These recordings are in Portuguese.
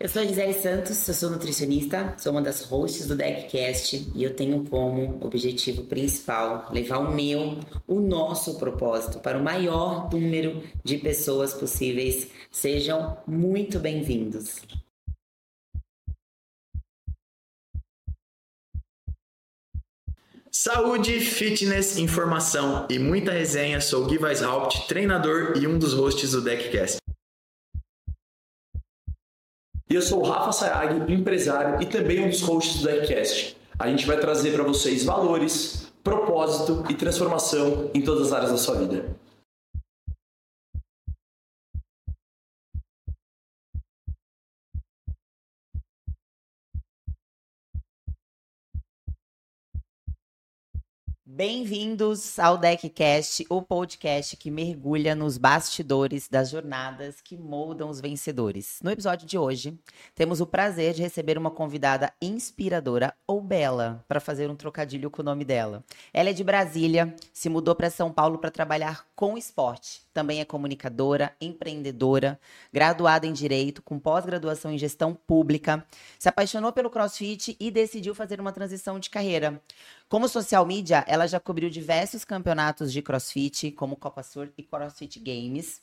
Eu sou a Gisele Santos, eu sou nutricionista, sou uma das hosts do DeckCast e eu tenho como objetivo principal levar o meu, o nosso propósito para o maior número de pessoas possíveis. Sejam muito bem-vindos. Saúde, fitness, informação e muita resenha. Sou Gui Weishaupt, treinador e um dos hosts do DeckCast. E eu sou o Rafa Sayag, empresário e também um dos hosts do Deckcast. A gente vai trazer para vocês valores, propósito e transformação em todas as áreas da sua vida. Bem-vindos ao DeckCast, o podcast que mergulha nos bastidores das jornadas que moldam os vencedores. No episódio de hoje, temos o prazer de receber uma convidada inspiradora, ou Bela, para fazer um trocadilho com o nome dela. Ela é de Brasília, se mudou para São Paulo para trabalhar com esporte. Também é comunicadora, empreendedora, graduada em Direito, com pós-graduação em Gestão Pública. Se apaixonou pelo CrossFit e decidiu fazer uma transição de carreira. Como social media, ela já cobriu diversos campeonatos de CrossFit, como Copa Sur e CrossFit Games.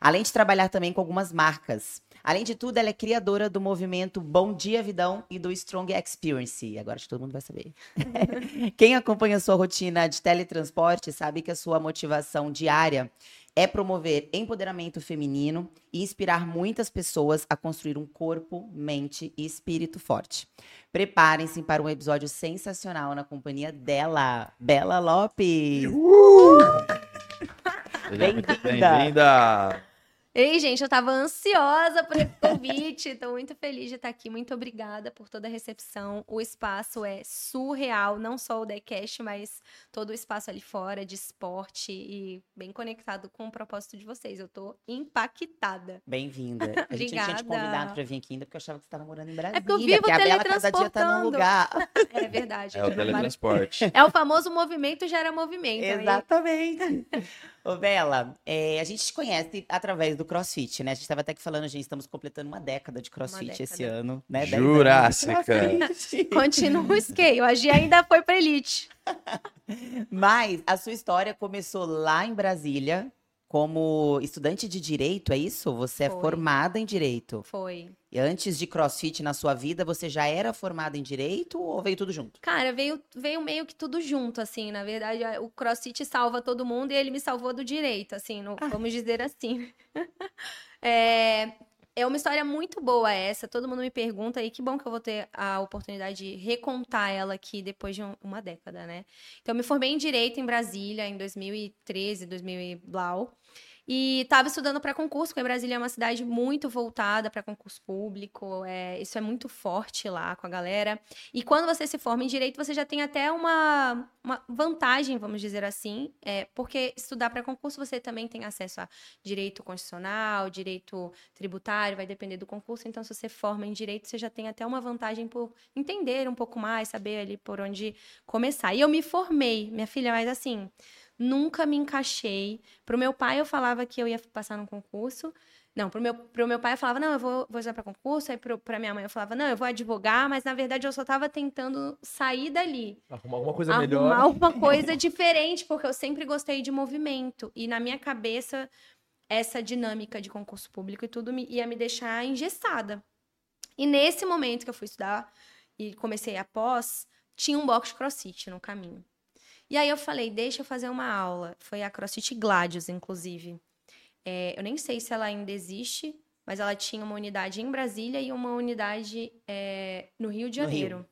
Além de trabalhar também com algumas marcas. Além de tudo, ela é criadora do movimento Bom Dia Vidão e do Strong Experience. Agora acho que todo mundo vai saber. Quem acompanha sua rotina de teletransporte sabe que a sua motivação diária é promover empoderamento feminino e inspirar muitas pessoas a construir um corpo, mente e espírito forte. Preparem-se para um episódio sensacional na companhia dela, Bela Lopes. Uh! Bem-vinda. Bem-vinda. Ei, gente, eu tava ansiosa por esse convite. Tô muito feliz de estar aqui. Muito obrigada por toda a recepção. O espaço é surreal, não só o Decast, mas todo o espaço ali fora de esporte e bem conectado com o propósito de vocês. Eu tô impactada. Bem-vinda. A gente tinha te convidado pra vir aqui ainda porque eu achava que você estava morando em Brasília. É porque eu vivo porque a Bela cada dia tá num teletransportando. lugar. É verdade. É o teletransporte. É o famoso movimento gera movimento. aí- Exatamente. Ô, Bela, é, a gente te conhece através do CrossFit, né? A gente tava até que falando, gente, estamos completando uma década de CrossFit esse década. ano, né? Jurássica. Continua o skate. A Gia ainda foi pra elite. Mas a sua história começou lá em Brasília, como estudante de direito, é isso? Você é Foi. formada em direito. Foi. E antes de CrossFit na sua vida, você já era formada em direito ou veio tudo junto? Cara, veio, veio meio que tudo junto, assim. Na verdade, o crossfit salva todo mundo e ele me salvou do direito, assim, no- vamos dizer assim. É, é uma história muito boa essa. Todo mundo me pergunta e que bom que eu vou ter a oportunidade de recontar ela aqui depois de um- uma década, né? Então, eu me formei em Direito em Brasília em 2013, 2000 e blau. E estava estudando para concurso, porque Brasília é uma cidade muito voltada para concurso público. é, isso é muito forte lá com a galera. E quando você se forma em direito, você já tem até uma, uma vantagem, vamos dizer assim, é, porque estudar para concurso você também tem acesso a direito constitucional, direito tributário, vai depender do concurso. Então, se você forma em direito, você já tem até uma vantagem por entender um pouco mais, saber ali por onde começar. E eu me formei, minha filha, mas assim, nunca me encaixei. Pro meu pai, eu falava que eu ia passar num concurso. Não, pro meu, pro meu pai eu falava, não, eu vou, vou estudar para concurso. Aí pro, pra minha mãe eu falava, não, eu vou advogar, mas na verdade eu só tava tentando sair dali. Arrumar alguma coisa arrumar melhor. uma coisa diferente, porque eu sempre gostei de movimento. E na minha cabeça, essa dinâmica de concurso público e tudo me- ia me deixar engessada. E nesse momento que eu fui estudar e comecei a pós, tinha um box de crossfit no caminho. E aí eu falei, deixa eu fazer uma aula. Foi a CrossFit Gladius, inclusive. É, eu nem sei se ela ainda existe, mas ela tinha uma unidade em Brasília e uma unidade é, no Rio de Rio. Janeiro.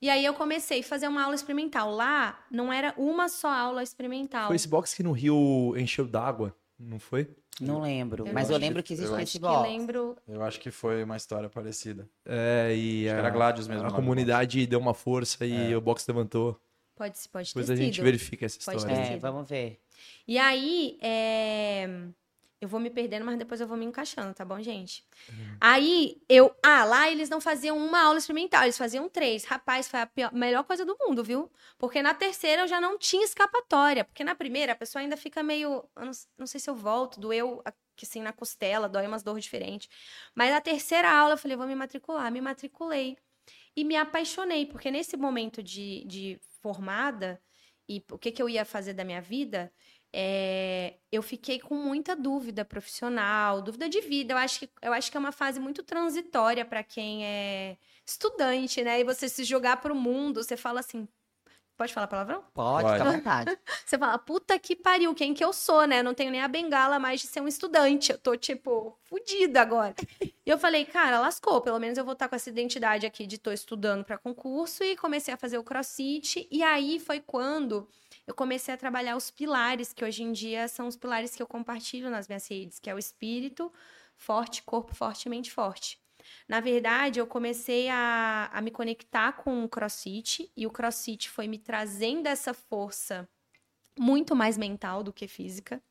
E aí eu comecei a fazer uma aula experimental. Lá não era uma só aula experimental. Foi esse box que no Rio encheu d'água, não foi? Não lembro, Eu mas eu lembro que- que existe eu esse box. lembro. Eu acho que foi uma história parecida. É, e Acho que a, era Gladius mesmo. a do comunidade deu uma força e É. o box levantou. Pode, pode Depois ter a gente verifica essa Pode história. É, vamos ver. E aí, é, Eu vou me perdendo, mas depois eu vou me encaixando, tá bom, gente? Aí eu. Ah, lá eles não faziam uma aula experimental, eles faziam três. Rapaz, foi a pior- melhor coisa do mundo, viu? Porque na terceira eu já não tinha escapatória. Porque na primeira a pessoa ainda fica meio. Eu não, não sei se eu volto, doeu aqui assim na costela, dói umas dores diferentes. Mas na terceira aula eu falei, vou me matricular. Me matriculei. E me apaixonei, porque nesse momento de, de formada, e o que, que eu ia fazer da minha vida, é, eu fiquei com muita dúvida profissional, dúvida de vida. Eu acho que, eu acho que é uma fase muito transitória para quem é estudante, né? E você se jogar para o mundo, você fala assim. Pode falar palavrão? Pode, Pode. fica à vontade. Você fala, puta que pariu, quem que eu sou, né? Não tenho nem a bengala mais de ser um estudante. Eu tô, tipo, fodida agora. e eu falei, cara, lascou. Pelo menos eu vou estar com essa identidade aqui de tô estudando para concurso. E comecei a fazer o crossfit. E aí foi quando eu comecei a trabalhar os pilares, que hoje em dia são os pilares que eu compartilho nas minhas redes, que é o espírito forte, corpo forte e mente forte. Na verdade, eu comecei a, a me conectar com o crossfit e o crossfit foi me trazendo essa força muito mais mental do que física.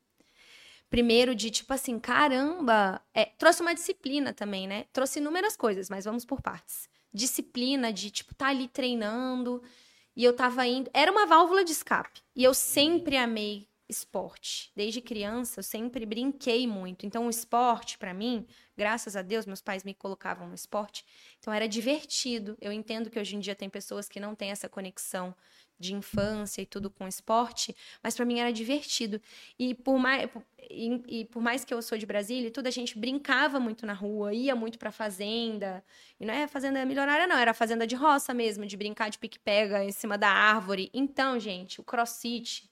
Primeiro, de tipo assim, caramba, é, trouxe uma disciplina também, né? Trouxe inúmeras coisas, mas vamos por partes. Disciplina de, tipo, tá ali treinando e eu tava indo. Era uma válvula de escape. E eu sempre amei esporte. Desde criança, eu sempre brinquei muito. Então, o esporte, pra mim, graças a Deus, meus pais me colocavam no esporte. Então, era divertido. Eu entendo que hoje em dia tem pessoas que não têm essa conexão de infância e tudo com esporte, mas pra mim era divertido. E por mais, e, e por mais que eu sou de Brasília e tudo, a gente brincava muito na rua, ia muito pra fazenda. E não é fazenda milionária, não, era fazenda de roça mesmo, de brincar de pique-pega em cima da árvore. Então, gente, o crossfit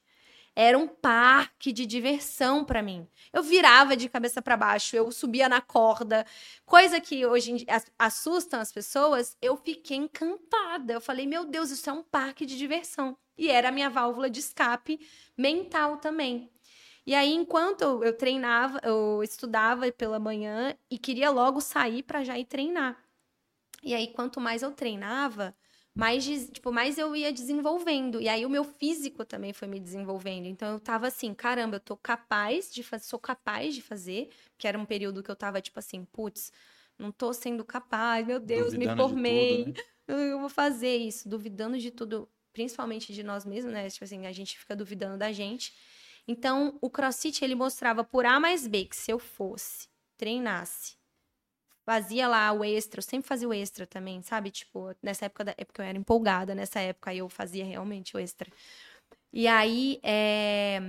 era um parque de diversão pra mim. Eu virava de cabeça pra baixo, eu subia na corda, coisa que hoje dia as- assustam as pessoas. Eu fiquei encantada. Eu falei, meu Deus, isso é um parque de diversão. E era a minha válvula de escape mental também. E aí, enquanto eu, eu treinava, eu estudava pela manhã e queria logo sair pra já ir treinar. E aí, quanto mais eu treinava, mais, tipo, mais eu ia desenvolvendo. E aí o meu físico também foi me desenvolvendo. Então eu tava assim, caramba, eu tô capaz de fazer, sou capaz de fazer, que era um período que eu tava tipo assim, putz, não tô sendo capaz, meu Deus, me Duvidando de formei. tudo, né? eu, eu vou fazer isso, duvidando de tudo, principalmente de nós mesmos, né? Tipo assim, a gente fica duvidando da gente. Então, o CrossFit ele mostrava por A mais B que se eu fosse, treinasse, fazia lá o extra, eu sempre fazia o extra também, sabe? Tipo, nessa época, da, é porque eu era empolgada nessa época, aí eu fazia realmente o extra. E aí, é,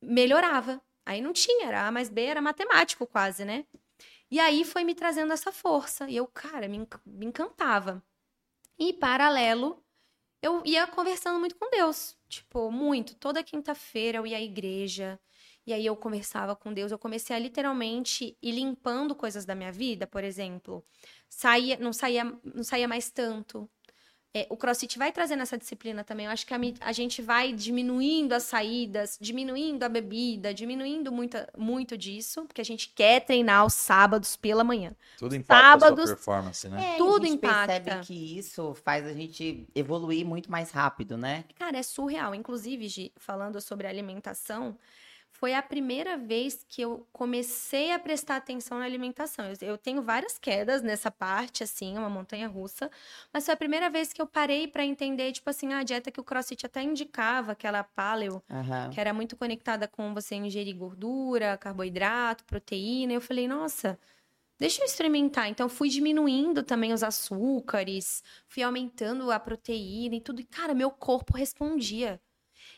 melhorava. Aí não tinha, era A mais B, era matemático quase, né? E aí foi me trazendo essa força. E eu, cara, me, me encantava. E, paralelo, eu ia conversando muito com Deus. Tipo, muito. Toda quinta-feira eu ia à igreja. E aí eu conversava com Deus. Eu comecei a literalmente ir limpando coisas da minha vida, por exemplo. Saía, não saía, não saía mais tanto. É, o CrossFit vai trazendo essa disciplina também. Eu acho que a, a gente vai diminuindo as saídas, diminuindo a bebida, diminuindo muita, muito disso, porque a gente quer treinar os sábados pela manhã. Tudo impacta a Sábados- sua performance, né? É, Tudo e a gente impacta. percebe que isso faz a gente evoluir muito mais rápido, né? Cara, é surreal. Inclusive, Gi, falando sobre alimentação, foi a primeira vez que eu comecei a prestar atenção na alimentação. Eu, eu tenho várias quedas nessa parte, assim, uma montanha russa, mas foi a primeira vez que eu parei pra entender, tipo assim, a dieta que o CrossFit até indicava, aquela paleo, Aham. que era muito conectada com você ingerir gordura, carboidrato, proteína. Eu falei, nossa, deixa eu experimentar. Então, fui diminuindo também os açúcares, fui aumentando a proteína e tudo. E, cara, meu corpo respondia.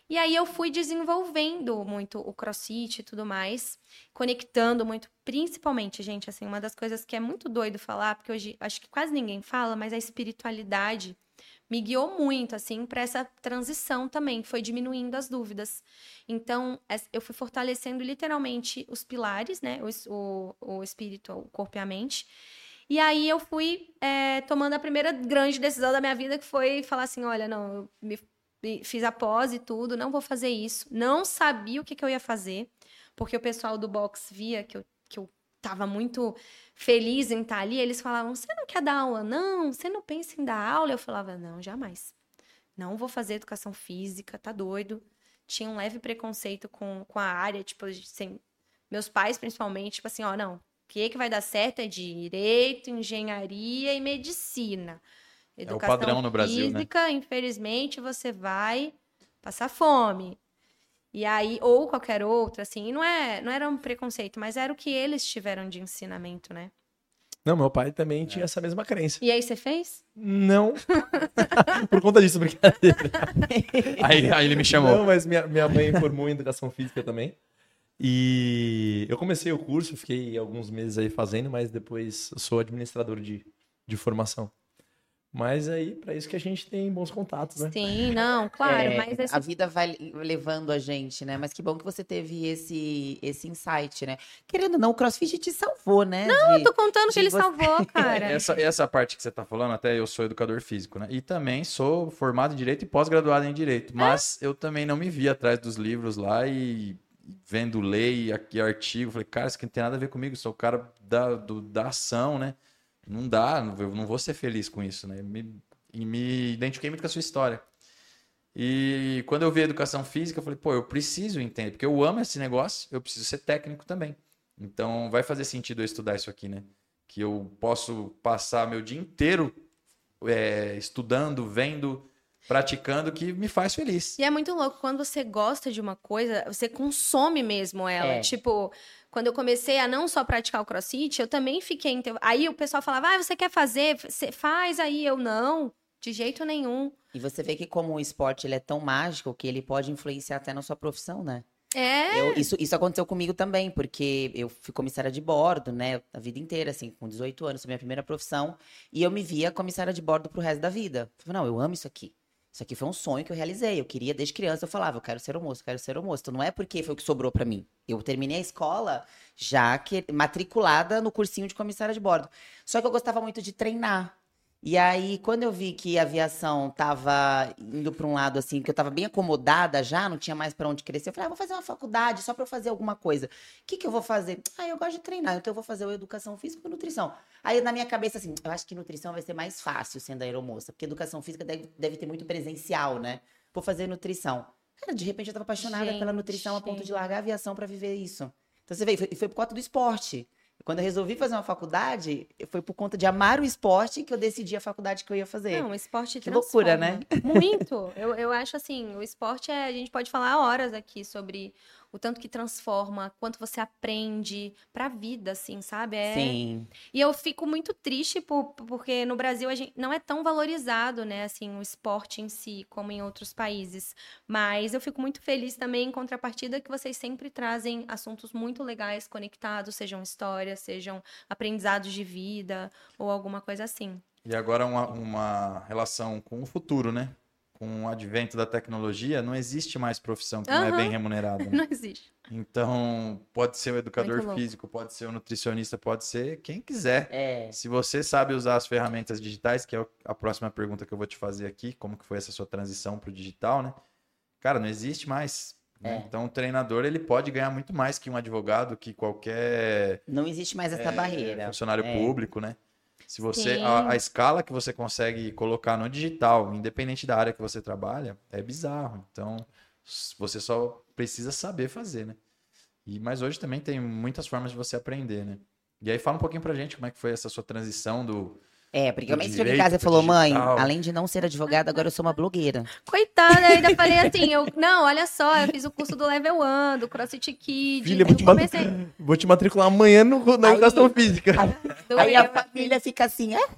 E aí eu fui desenvolvendo muito o crossfit e tudo mais, conectando muito, principalmente, gente, assim, uma das coisas que é muito doido falar, porque hoje acho que quase ninguém fala, mas a espiritualidade me guiou muito, assim, para essa transição também, foi diminuindo as dúvidas. Então, eu fui fortalecendo literalmente os pilares, né? O, o, o espírito, o corpo e a mente. E aí eu fui é, tomando a primeira grande decisão da minha vida, que foi falar assim: olha, não, eu me- fiz a pós e tudo, não vou fazer isso. Não sabia o que, que eu ia fazer, porque o pessoal do box via que eu, que eu tava muito feliz em estar ali. Eles falavam: você não quer dar aula? Não, você não pensa em dar aula? Eu falava: não, jamais. Não vou fazer educação física, tá doido. Tinha um leve preconceito com, com a área, tipo, Meus pais, principalmente, tipo assim, ó, não, o que, que vai dar certo é direito, engenharia e medicina. É o padrão no Brasil, né? física, infelizmente, você vai passar fome. E aí, ou qualquer outra, assim, não, é, não era um preconceito, mas era o que eles tiveram de ensinamento, né? Não, meu pai também tinha essa mesma crença. E aí você fez? Não. Por conta disso, brincadeira. Aí, aí ele me chamou. Não, mas minha, minha mãe formou em educação física também. E eu comecei o curso, fiquei alguns meses aí fazendo, mas depois eu sou administrador de, de formação. Mas aí, para isso que a gente tem bons contatos, né? Sim, não, claro, É, mas esse A vida vai levando a gente, né? Mas que bom que você teve esse, esse insight, né? Querendo ou não, o crossfit te salvou, né? Não, Eu tô contando que de ele você- salvou, cara. Essa, essa parte que você tá falando, até eu sou educador físico, né? E também sou formado em Direito e pós-graduado em Direito. Mas eu também não me vi atrás dos livros lá e vendo lei e artigo. Falei, cara, isso aqui não tem nada a ver comigo. Sou o cara da, do- da ação, né? Não dá, eu não vou ser feliz com isso, né? Me, e me identifiquei muito com a sua história. E quando eu vi a educação física, eu falei, pô, eu preciso entender, porque eu amo esse negócio, eu preciso ser técnico também. Então vai fazer sentido eu estudar isso aqui, né? Que eu posso passar meu dia inteiro é, estudando, vendo, praticando, que me faz feliz. E é muito louco, quando você gosta de uma coisa, você consome mesmo ela. É. Tipo, quando eu comecei a não só praticar o crossfit, eu também fiquei. Aí o pessoal falava, ah, você quer fazer? Você faz aí. Eu não, de jeito nenhum. E você vê que como o esporte ele é tão mágico que ele pode influenciar até na sua profissão, né? É. Eu- isso, isso aconteceu comigo também, porque eu fui comissária de bordo, né? A vida inteira, assim, com 18 anos, foi minha primeira profissão. E eu me via comissária de bordo pro resto da vida. Eu falei, não, eu amo isso aqui. Isso aqui foi um sonho que eu realizei. Eu queria, desde criança, eu falava, eu quero ser homoço, eu quero ser homoço. Então não é porque foi o que sobrou pra mim. Eu terminei a escola já que, matriculada no cursinho de comissária de bordo. Só que eu gostava muito de treinar. E aí, quando eu vi que a aviação tava indo para um lado assim, que eu tava bem acomodada já, não tinha mais para onde crescer, eu falei, ah, vou fazer uma faculdade só para eu fazer alguma coisa. O que que eu vou fazer? Ah, eu gosto de treinar, então eu vou fazer educação física ou nutrição. Aí na minha cabeça assim, eu acho que nutrição vai ser mais fácil sendo aeromoça, porque educação física deve, deve ter muito presencial, né? Vou fazer nutrição. Cara, de repente eu tava apaixonada pela nutrição a ponto Gente. de largar a aviação para viver isso. Então você vê, foi, foi por conta do esporte. Quando eu resolvi fazer uma faculdade, foi por conta de amar o esporte que eu decidi a faculdade que eu ia fazer. Não, o esporte Que loucura, né? Muito. Eu, eu acho assim, o esporte é. A gente pode falar horas aqui sobre o tanto que transforma, quanto você aprende pra vida, assim, sabe? É, Sim. E eu fico muito triste por- porque no Brasil a gente não é tão valorizado, né, assim, o esporte em si, como em outros países. Mas eu fico muito feliz também em contrapartida que vocês sempre trazem assuntos muito legais conectados, sejam histórias, sejam aprendizados de vida ou alguma coisa assim. E agora uma, uma relação com o futuro, né? Com o advento da tecnologia, não existe mais profissão que não é bem remunerada. né? Não existe. Então, pode ser o educador físico, pode ser o nutricionista, pode ser quem quiser. É. Se você sabe usar as ferramentas digitais, que é a próxima pergunta que eu vou te fazer aqui, como que foi essa sua transição para o digital, né? Cara, não existe mais. né? É. Então, o treinador ele pode ganhar muito mais que um advogado, que qualquer Não existe mais essa é, barreira. funcionário É. público, né? Se você a, a escala que você consegue colocar no digital, independente da área que você trabalha, é bizarro. Então, você só precisa saber fazer, né? E mas hoje também tem muitas formas de você aprender, né? E aí fala um pouquinho pra gente como é que foi essa sua transição do É, porque a mãe chegou em casa e falou, mãe, digital." além de não ser advogada, agora eu sou uma blogueira. Coitada, eu ainda falei assim, eu, não, olha só, eu fiz o curso do Level 1, do CrossFit Kids. Filha, vou eu te, comecei... vou te matricular amanhã no- na Aí- educação física. do Aí a família fica assim, é?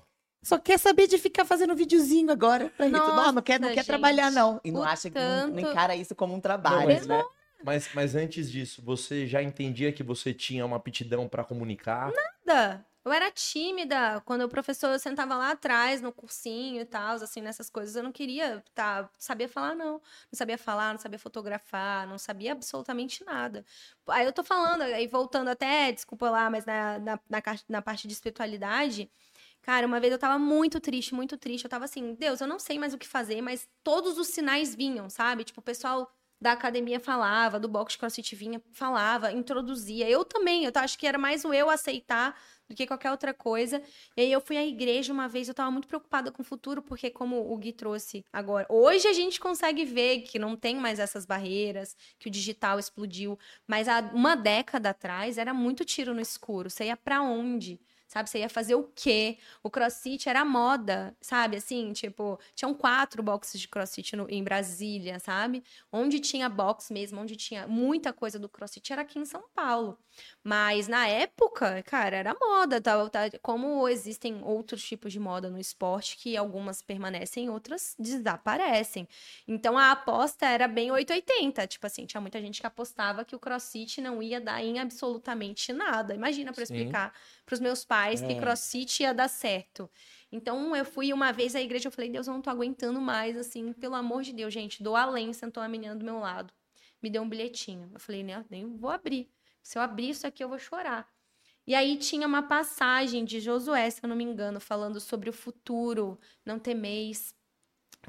Só quer saber de ficar fazendo videozinho agora. Pra gente. Não, não quer, não Nossa, quer trabalhar, não. E não acha que não, não tanto- encara isso como um Não, trabalho, mas, né? mas, mas antes disso, você já entendia que você tinha uma aptidão para comunicar? tímida. Eu era tímida. Quando o professor sentava lá atrás, no cursinho e tal, assim, nessas coisas, eu não queria tá, sabia falar, não. Não sabia falar, não sabia fotografar, não sabia absolutamente nada. Aí eu tô falando, aí voltando até, desculpa lá, mas na, na, na, na parte de espiritualidade, cara, uma vez eu tava muito triste, muito triste. Eu tava assim, Deus, eu não sei mais o que fazer, mas todos os sinais vinham, sabe? Tipo, o pessoal da academia falava, do box crossfit vinha, falava, introduzia. Eu também, eu acho que era mais o eu aceitar do que qualquer outra coisa. E aí eu fui à igreja uma vez, eu tava muito preocupada com o futuro, porque como o Gui trouxe agora, hoje a gente consegue ver que não tem mais essas barreiras, que o digital explodiu, mas há uma década atrás era muito tiro no escuro. Você ia para onde? Sabe? Você ia fazer o quê? O crossfit era moda, sabe? Assim, tipo, tinham quatro boxes de crossfit no, em Brasília, sabe? Onde tinha box mesmo, onde tinha muita coisa do crossfit era aqui em São Paulo. Mas na época, cara, era moda, tá, tá, como existem outros tipos de moda no esporte, que algumas permanecem, outras desaparecem. Então a aposta era bem 880, tipo assim, tinha muita gente que apostava que o crossfit não ia dar em absolutamente nada. Imagina para explicar para os meus pais é. que crossfit ia dar certo. Então eu fui uma vez à igreja, eu falei, Deus, eu não tô aguentando mais, assim, pelo amor de Deus, gente, dou além, sentou uma menina do meu lado, me deu um bilhetinho. Eu falei, nem, nem vou abrir. Se eu abrir isso aqui, eu vou chorar. E aí tinha uma passagem de Josué, se eu não me engano, falando sobre o futuro, não temeis,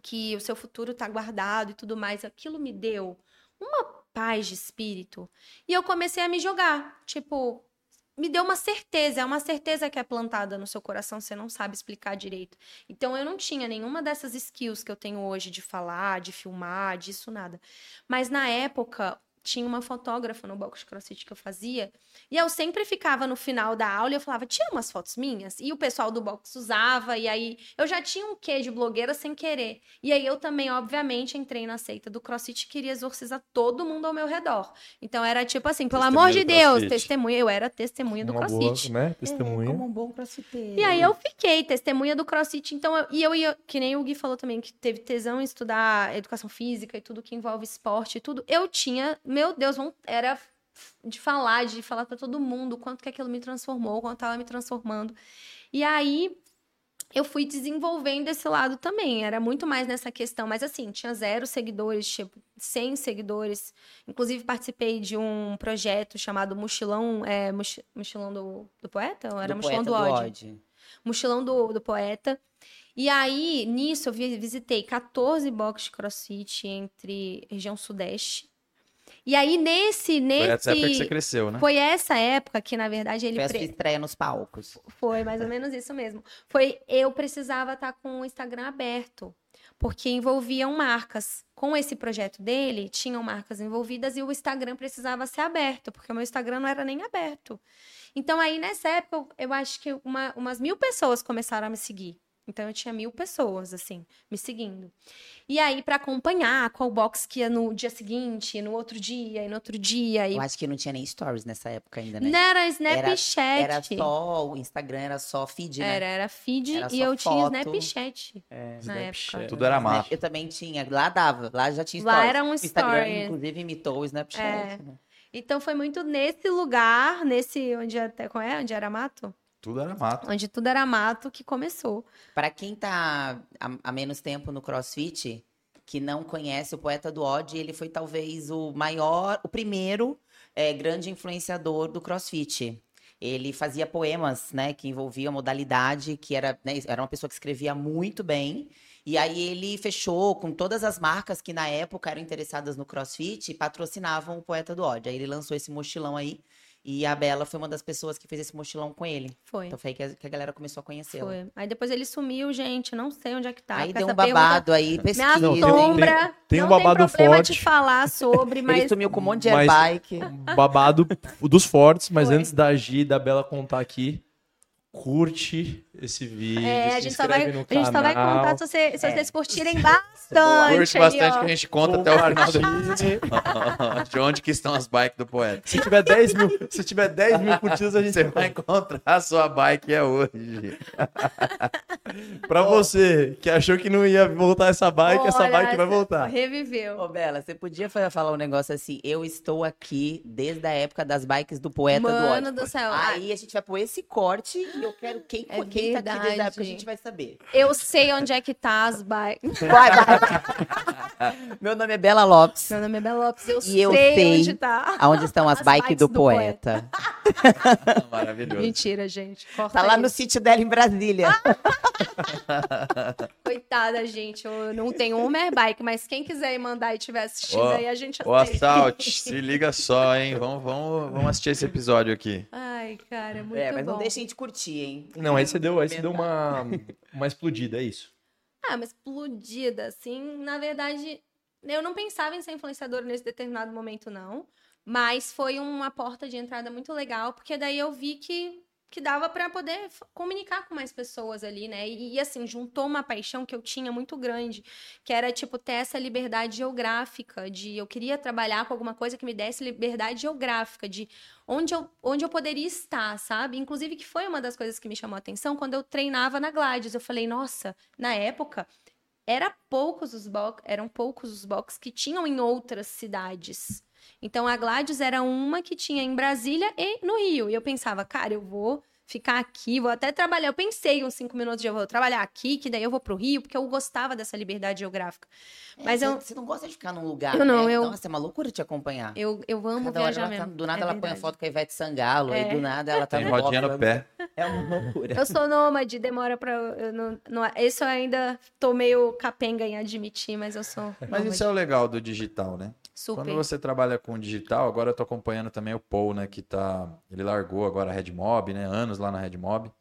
que o seu futuro está guardado e tudo mais. Aquilo me deu uma paz de espírito. E eu comecei a me jogar. Tipo, me deu uma certeza, é uma certeza que é plantada no seu coração, você não sabe explicar direito. Então eu não tinha nenhuma dessas skills que eu tenho hoje de falar, de filmar, disso nada. Mas na época, tinha uma fotógrafa no box de crossfit que eu fazia, e eu sempre ficava no final da aula e eu falava, tira umas fotos minhas, e o pessoal do box usava, e aí eu já tinha um quê de blogueira sem querer. E aí eu também, obviamente, entrei na seita do crossfit e queria exorcizar todo mundo ao meu redor. Então era tipo assim, pelo Testemunha amor de Deus, crossfit. testemunha, eu era testemunha do Uma crossfit. boa, né? Testemunha. Como um bom crossfiteiro. E aí eu fiquei testemunha do CrossFit, então eu, e eu ia, que nem o Gui falou também, que teve tesão em estudar educação física e tudo que envolve esporte e tudo. Eu tinha, meu Deus, era de falar, de falar pra todo mundo o quanto que aquilo me transformou, o quanto tava me transformando. E aí eu fui desenvolvendo esse lado também, era muito mais nessa questão, mas assim, tinha zero seguidores, tipo, 100 seguidores. Inclusive participei de um projeto chamado Mochilão, é, Mochi- Mochilão do, do Poeta? Ou era Do Mochilão do poeta ódio? mochilão do, do poeta. E aí, nisso, eu vi- visitei 14 boxes de crossfit entre região sudeste. E aí, nesse. nesse Foi essa época que você cresceu, né? foi essa época que, na verdade, ele. Foi pre- estreia nos palcos. foi mais ou menos isso mesmo. Foi eu precisava estar com o Instagram aberto, porque envolviam marcas. Com esse projeto dele, tinham marcas envolvidas e o Instagram precisava ser aberto, porque o meu Instagram não era nem aberto. Então aí nessa época eu, eu acho que uma- umas mil pessoas começaram a me seguir. Então eu tinha mil pessoas assim me seguindo. E aí para acompanhar qual box que ia no dia seguinte, no outro dia e no outro dia e Eu acho que não tinha nem stories nessa época ainda, né? não era Snapchat. Era só, o Instagram era só feed, né? Era, era feed Era e eu tinha foto. Snapchat É. na época. Snapchat. Tudo era mato. Eu também tinha, lá dava, lá já tinha Lá stories. era um O Instagram, story. inclusive, imitou o Snapchat. É. né? Então foi muito nesse lugar, nesse onde até qual é, onde era mato, Tudo era mato. onde tudo era mato que começou. Pra quem tá há, menos tempo no CrossFit, que não conhece o Poeta do Odd, ele foi talvez o maior, o primeiro é, grande influenciador do CrossFit. Ele fazia poemas, né, que envolviam a modalidade, que era, né, era uma pessoa que escrevia muito bem. E aí ele fechou com todas as marcas que na época eram interessadas no CrossFit e patrocinavam o Poeta do Odd. Aí ele lançou esse mochilão aí. E a Bela foi uma das pessoas que fez esse mochilão com ele. Foi. Então foi aí que a, que a galera começou a conhecê-lo. Foi. Aí depois ele sumiu, gente, não sei onde é que tá. Aí deu um pergunta babado aí, Me pesquisa. Não, tem- assombra. tem um não babado tem problema forte. de falar sobre, Ele mas sumiu com um monte de Mas- airbike. babado dos fortes, mas Foi. antes da Gi e da Bela contar aqui, curte esse vídeo. é, a gente, só vai, a gente só vai contar se, você- se É. vocês curtirem bastante. Curte aí, bastante ó. que a gente conta até o final do compartilhe. De onde que estão as bikes do poeta. Se tiver 10 mil, se tiver 10 mil curtidas, a gente Você vai encontrar a sua bike é hoje. Pra você que achou que não ia voltar essa bike, essa Olha, bike vai essa- voltar. Reviveu. Ô, Bela, você podia fa- falar um negócio assim, eu estou aqui desde a época das bikes do Poeta do Mano Ódio. do céu. Aí a gente vai pôr esse corte e eu quero quem, É quem tá aqui desde a época, a verdade. gente vai saber. Eu sei onde é que tá as bikes. Vai, vai. Meu nome é Bela Lopes. Meu nome é Bela Lopes, eu, E eu sei, sei onde tá. Aonde estão as, As bikes, bikes do, do poeta? Maravilhoso. Mentira, gente. Corta Tá lá isso. no sítio dela em Brasília. Coitada, gente. Eu não tenho um Uber Bike, mas quem quiser ir mandar e estiver assistindo aí, a gente Ô, aceita. Assault, se liga só, hein? Vamos, vamos, vamos assistir esse episódio aqui. Ai, cara, muito É, mas bom. não deixem de curtir, hein? Não, aí você deu, aí você deu uma, uma explodida, é isso. Ah, mas explodida, assim, na verdade, eu não pensava em ser influenciadora nesse determinado momento, não. Mas foi uma porta de entrada muito legal, porque daí eu vi que, que dava pra poder comunicar com mais pessoas ali, né? E, e, assim, juntou uma paixão que eu tinha muito grande, que era, tipo, ter essa liberdade geográfica, de eu queria trabalhar com alguma coisa que me desse liberdade geográfica, de onde eu, onde eu poderia estar, sabe? Inclusive, que foi uma das coisas que me chamou a atenção quando eu treinava na Gladys. Eu falei, nossa, na época, era poucos os box, eram poucos os box que tinham em outras cidades. Então a Gladys era uma que tinha em Brasília e no Rio. E eu pensava, cara, eu vou ficar aqui, vou até trabalhar. Eu pensei uns cinco minutos de eu vou trabalhar aqui, que daí eu vou pro Rio, porque eu gostava dessa liberdade geográfica. Mas É, eu- você, não gosta de ficar num lugar. Eu não, né? eu- Nossa, é uma loucura te acompanhar. Eu, eu amo Cada hora viajar ela tá- mesmo. do nada é ela põe a verdade. foto com a Ivete Sangalo, aí É. do nada ela tá Tem no rodinha no pé. É uma loucura. Eu sou nômade, demora pra. Eu não, não, isso eu ainda tô meio capenga em admitir, mas eu sou. Mas nômade. isso é o legal do digital, né? Super. Quando você trabalha com digital, agora eu tô acompanhando também o Paul, né? Que tá. Ele largou agora a Redmob, né? Anos lá na Redmob.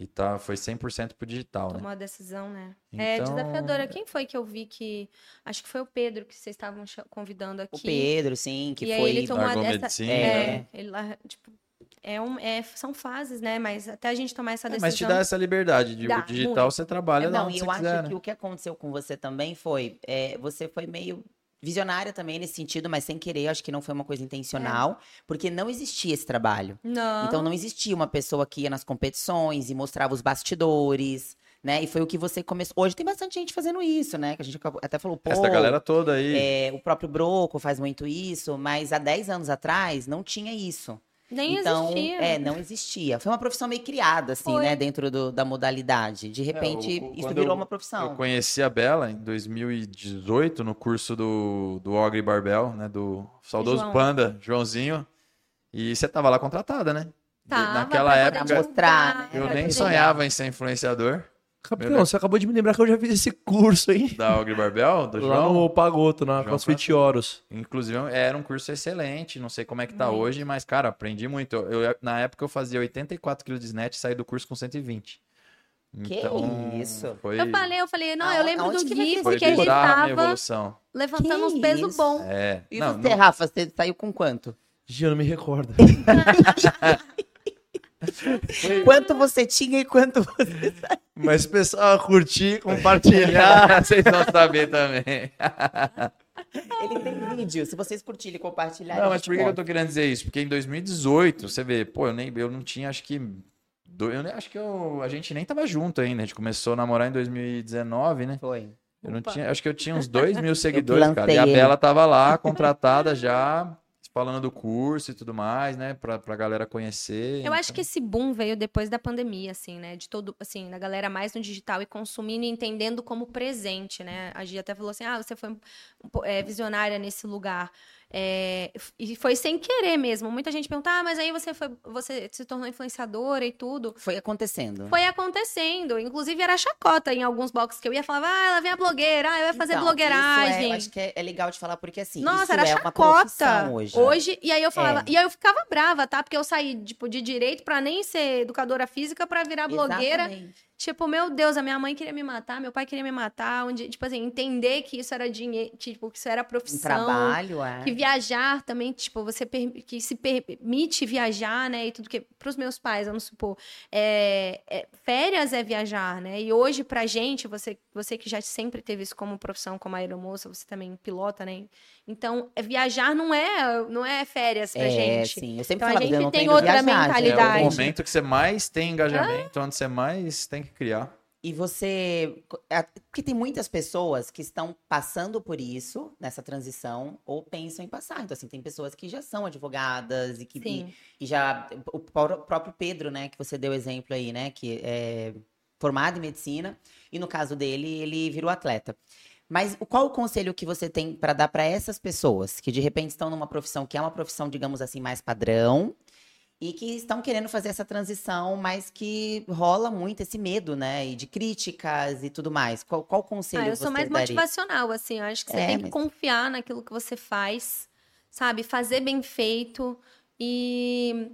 E tá, foi 100% pro digital, né? Tomou a decisão, né? É Então- desafiadora. Quem foi que eu vi que. Acho que foi o Pedro que vocês estavam convidando aqui. O Pedro, sim, que e foi. ele tomou Largou essa. medicina, é, né? ele lá, tipo. É um, é, são fases, né? Mas até a gente tomar essa É, decisão. mas te dá essa liberdade. De, Dá, o digital muito. você trabalha É, lá não, onde e você eu acho quiser, que né? o que aconteceu com você também foi. é, você foi meio visionária também nesse sentido, mas sem querer, acho que não foi uma coisa intencional, porque não existia esse trabalho. Não. Então não existia uma pessoa que ia nas competições e mostrava os bastidores, né? E foi o que você começou. Hoje tem bastante gente fazendo isso, né? Que a gente até falou, pô. Essa galera toda aí. é, o próprio Broco faz muito isso, mas há 10 anos atrás não tinha isso. Nem então, existia. é, não existia. Foi uma profissão meio criada, assim, Foi. né, dentro do- da modalidade. De repente, o- o- isso virou eu- uma profissão. Eu conheci a Bela em 2018 no curso do, do Ogre Barbel, né? Do saudoso João. Panda, Joãozinho. E você tava lá contratada, né? Tava, Naquela época, mostrar, né? eu nem sonhava em ser influenciador Capitão, você acabou de me lembrar que eu já fiz esse curso, hein? da Ogre Barbel, do Lá João. no Pagoto, na João CrossFit Horus. Inclusive, era um curso excelente. Não sei como é que tá Muito. hoje, mas, cara, aprendi muito. Eu, eu- na época eu fazia 84 kg de snatch e saí do curso com 120. Que Então, isso? Foi, Eu falei, eu falei, não, eu Aonde- lembro do Gui, porque ele a minha tava evolução. levantando Que uns pesos bons. É. E não, você, não- Rafa, você saiu com quanto? Gia, não me recordo. Quanto você tinha e quanto você... Mas pessoal, curtir, compartilhar. Vocês vão saber também. Ele tem vídeo. Se vocês curtirem e compartilharem... Não, a mas por que eu tô querendo dizer isso? Porque em 2018, você vê, pô, eu, nem, eu não tinha, acho que. do- eu nem- acho que eu- a gente nem tava junto ainda. A gente começou a namorar em 2019, né? Foi. Eu não Opa. tinha, acho que eu tinha uns 2 mil seguidores, cara. E a ele. Bela tava lá, contratada já, falando do curso e tudo mais, né? Pra, pra galera conhecer. Eu acho então- que esse boom veio depois da pandemia, assim, né? De todo, assim, da galera mais no digital e consumindo e entendendo como presente, né? A Gia até falou assim: ah, você foi é, visionária nesse lugar. É, e foi sem querer mesmo. Muita gente pergunta, ah, mas aí você foi, você se tornou influenciadora e tudo. Foi acontecendo. Foi acontecendo. Inclusive, era chacota em alguns boxes que eu ia falar, ah, ela vem a blogueira, ah, eu ia fazer Então, blogueiragem. Isso é, eu acho que é, é legal de falar, porque assim, Nossa, era é chacota. profissão hoje. e aí eu falava, É. e aí eu ficava brava, tá? Porque eu saí, tipo, de direito pra nem ser educadora física pra virar blogueira. Exatamente. Tipo, meu Deus, a minha mãe queria me matar, meu pai queria me matar, onde, tipo assim, entender que isso era dinheiro, tipo, que isso era Um profissão. trabalho, é. Que viajar também, tipo, você per- que se permite viajar, né? E tudo que. Pros meus pais, vamos supor. é- é- férias é viajar, né? E hoje, pra gente, você, você que já sempre teve isso como profissão, como aeromoça, você também pilota, né? Então, é- viajar não é, não é férias pra é, gente. sim. Eu sempre Então, a falava, gente eu não tem outra viajar, gente. É mentalidade. o momento que você mais tem engajamento, onde você mais tem que criar. E você. Porque tem muitas pessoas que estão passando por isso, nessa transição, ou pensam em passar. Então, assim, tem pessoas que já são advogadas e que Sim. e, e já. O pró- próprio Pedro, né, que você deu exemplo aí, né, que é formado em medicina, e no caso dele, ele virou atleta. Mas o- qual o conselho que você tem para dar para essas pessoas que de repente estão numa profissão que é uma profissão, digamos assim, mais padrão? E que estão querendo fazer essa transição, mas que rola muito esse medo, né? E de críticas e tudo mais. Qual, qual conselho Ah, eu sou mais daria? motivacional, assim. Eu acho que você É, tem que mas- confiar naquilo que você faz, sabe? Fazer bem feito e.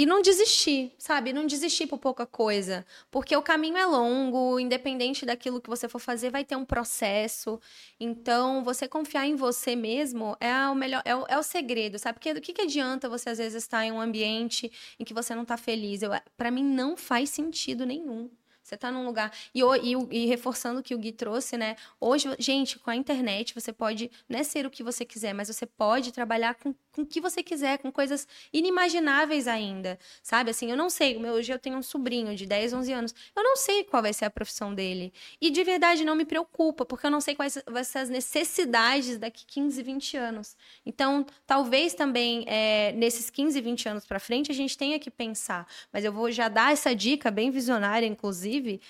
E não desistir, sabe? Não desistir por pouca coisa. Porque o caminho é longo, independente daquilo que você for fazer, vai ter um processo. Então, você confiar em você mesmo é o melhor, é o, é o segredo, sabe? Porque do que, que adianta você, às vezes, estar em um ambiente em que você não tá feliz? Para mim, não faz sentido nenhum. Você tá num lugar. E, e, e reforçando o que o Gui trouxe, né? Hoje, gente, com a internet, você pode não é ser o que você quiser, mas você pode trabalhar com, com o que você quiser, com coisas inimagináveis ainda. Sabe? Assim, eu não sei. Hoje eu tenho um sobrinho de 10, 11 anos. Eu não sei qual vai ser a profissão dele. E de verdade não me preocupa, porque eu não sei quais vão ser as necessidades daqui 15, 20 anos. Então, talvez também é, nesses 15, 20 anos para frente a gente tenha que pensar. Mas eu vou já dar essa dica bem visionária, inclusive.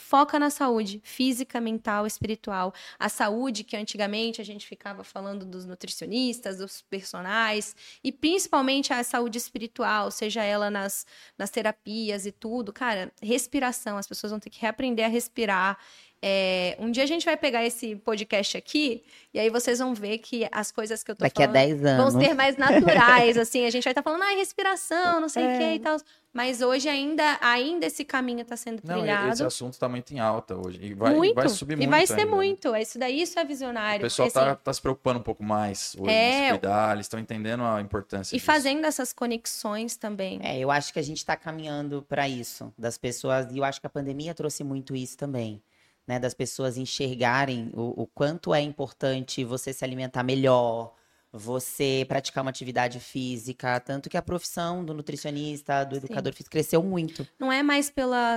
Foca na saúde física, mental, espiritual. A saúde que antigamente a gente ficava falando dos nutricionistas, dos personagens, e principalmente a saúde espiritual, seja ela nas, nas terapias e tudo. Cara, respiração. As pessoas vão ter que reaprender a respirar. É, um dia a gente vai pegar esse podcast aqui e aí vocês vão ver que as coisas que eu tô Daqui a falando 10 anos. vão ser mais naturais, assim. A gente vai estar falando, ah, respiração, não sei o É. que e tal. Mas hoje ainda, ainda esse caminho está sendo Não, trilhado. esse assunto tá muito em alta hoje. E vai, muito. vai subir muito. e vai ser ainda, né? muito. Isso daí, isso é O visionário. pessoal Assim, tá, tá se preocupando um pouco mais hoje É. em se cuidar, eles estão entendendo a importância E disso. fazendo essas conexões também. É, eu acho que a gente está caminhando para isso, das pessoas, e eu acho que a pandemia trouxe muito isso também, né? Das pessoas enxergarem o, o quanto é importante você se alimentar melhor, você praticar uma atividade física, tanto que a profissão do nutricionista, do Sim. educador físico cresceu muito. Não é mais pela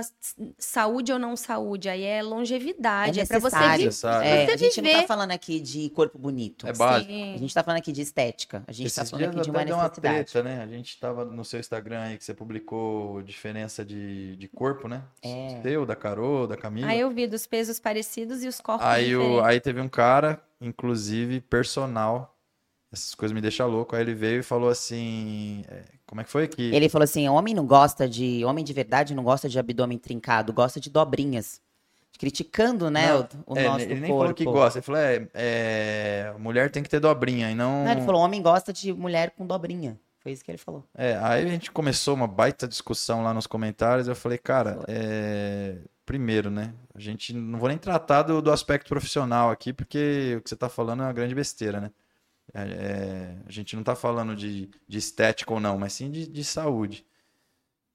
saúde ou não saúde, aí é longevidade. É, É para você necessário. viver. Necessário. É, você a gente não viver. tá falando aqui de corpo bonito. É básico. A gente tá falando aqui de estética. A gente tá Esses falando dias aqui de uma deu uma necessidade. treta, né? A gente tava no seu Instagram aí que você publicou diferença de, de corpo, né? É. Seu, da Carol, da Camila. Aí eu vi dos pesos parecidos e os corpos Aí, o, diferentes. aí teve um cara, inclusive, personal. Essas coisas me deixam louco. Aí ele veio e falou assim. é, como é que foi? Que Ele falou assim: homem não gosta de. Homem de verdade não gosta de abdômen trincado, gosta de dobrinhas. Criticando, né, Não, o, o é, nosso ele nem corpo. falou que gosta. Ele falou: é, é, mulher tem que ter dobrinha e não. Não, ele falou: homem gosta de mulher com dobrinha. Foi isso que ele falou. É, aí a gente começou uma baita discussão lá nos comentários. Eu falei, cara, é, primeiro, né? A gente não vou nem tratar do, do aspecto profissional aqui, porque o que você tá falando é uma grande besteira, né? É, é, a gente não tá falando de, de estética ou não, mas sim de, de saúde.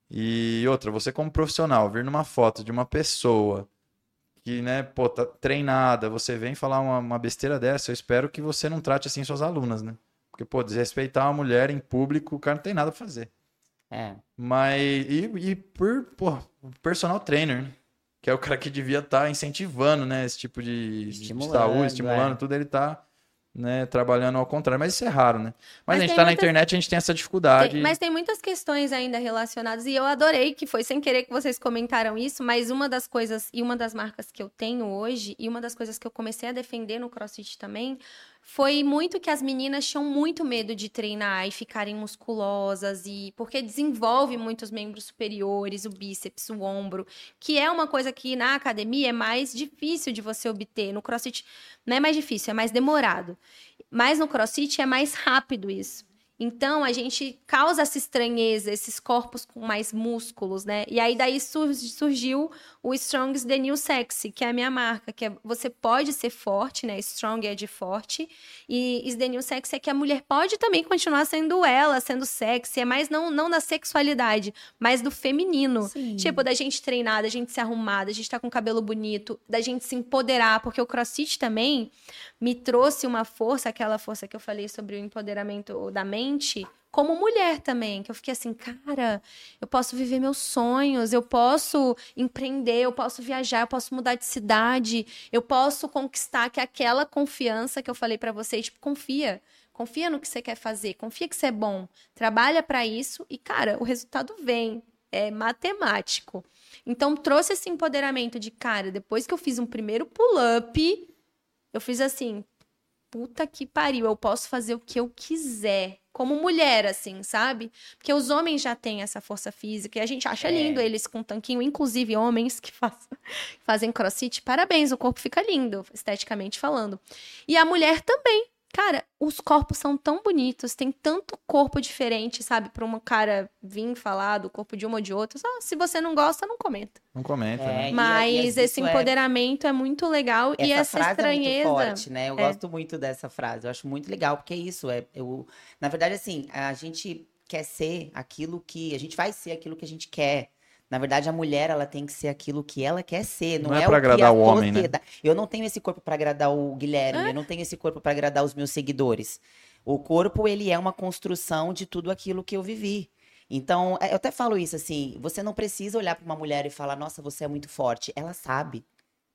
E outra, você como profissional, vir numa foto de uma pessoa que, né, pô, tá treinada, você vem falar uma, uma besteira dessa, eu espero que você não trate assim suas alunas, né? Porque, pô, desrespeitar uma mulher em público, o cara não tem nada pra fazer. É. Mas, e, e por, pô, personal trainer, né? Que é o cara que devia estar incentivando, né? Esse tipo de, de Estimulando, saúde, estimulando é. tudo, ele tá, né, trabalhando ao contrário. Mas isso é raro, né? Mas, Mas a gente tá na muitas- internet, a gente tem essa dificuldade. Tem- mas tem muitas questões ainda relacionadas, e eu adorei que foi sem querer que vocês comentaram isso, mas uma das coisas, e uma das marcas que eu tenho hoje, e uma das coisas que eu comecei a defender no CrossFit também, foi muito que as meninas tinham muito medo de treinar e ficarem musculosas, e porque desenvolve muitos membros superiores, o bíceps, o ombro, que é uma coisa que na academia é mais difícil de você obter. No CrossFit não é mais difícil, é mais demorado. Mas no CrossFit é mais rápido isso. Então a gente causa essa estranheza, esses corpos com mais músculos, né? E aí daí sur- surgiu o Strong's The New Sexy, que é a minha marca, que é você pode ser forte, né? Strong é de forte, e is The New Sexy é que a mulher pode também continuar sendo ela, sendo sexy, é mais não, não da sexualidade, mas do feminino. Tipo, da gente treinar, da gente se arrumar, da gente estar com o cabelo bonito, da gente se empoderar, porque o crossfit também me trouxe uma força, aquela força que eu falei sobre o empoderamento da mente, como mulher também, que eu fiquei assim, cara, eu posso viver meus sonhos, eu posso empreender, eu posso viajar, eu posso mudar de cidade, eu posso conquistar que aquela confiança que eu falei pra vocês, tipo, confia. Confia no que você quer fazer, confia que você é bom, trabalha pra isso e, cara, o resultado vem. É matemático. Então, trouxe esse empoderamento de, cara, depois que eu fiz um primeiro pull-up, eu fiz assim, puta que pariu, eu posso fazer o que eu quiser como mulher, assim, sabe? Porque os homens já têm essa força física e a gente acha É. lindo eles com tanquinho, inclusive homens que faz- fazem crossfit. Parabéns, o corpo fica lindo, esteticamente falando. E a mulher também. Cara, os corpos são tão bonitos, tem tanto corpo diferente, sabe? Pra um cara vir falar do corpo de uma ou de outra. Só, se você não gosta, não comenta. Não comenta, É, né? e- Mas e esse isso é- empoderamento é... muito legal e essa frase estranheza. é muito forte, né? Eu É. gosto muito dessa frase. Eu acho muito legal, porque é isso. É, eu, na verdade, assim, a gente quer ser aquilo que. A gente vai ser aquilo que a gente quer. Na verdade, a mulher, ela tem que ser aquilo que ela quer ser. Não, Não é é, pra o que agradar a o homem, né? sociedade- Eu não tenho esse corpo pra agradar o Guilherme. Eu não tenho esse corpo pra agradar os meus seguidores. O corpo, ele é uma construção de tudo aquilo que eu vivi. Então, é, eu até falo isso assim: você não precisa olhar pra uma mulher e falar, nossa, você é muito forte. Ela sabe.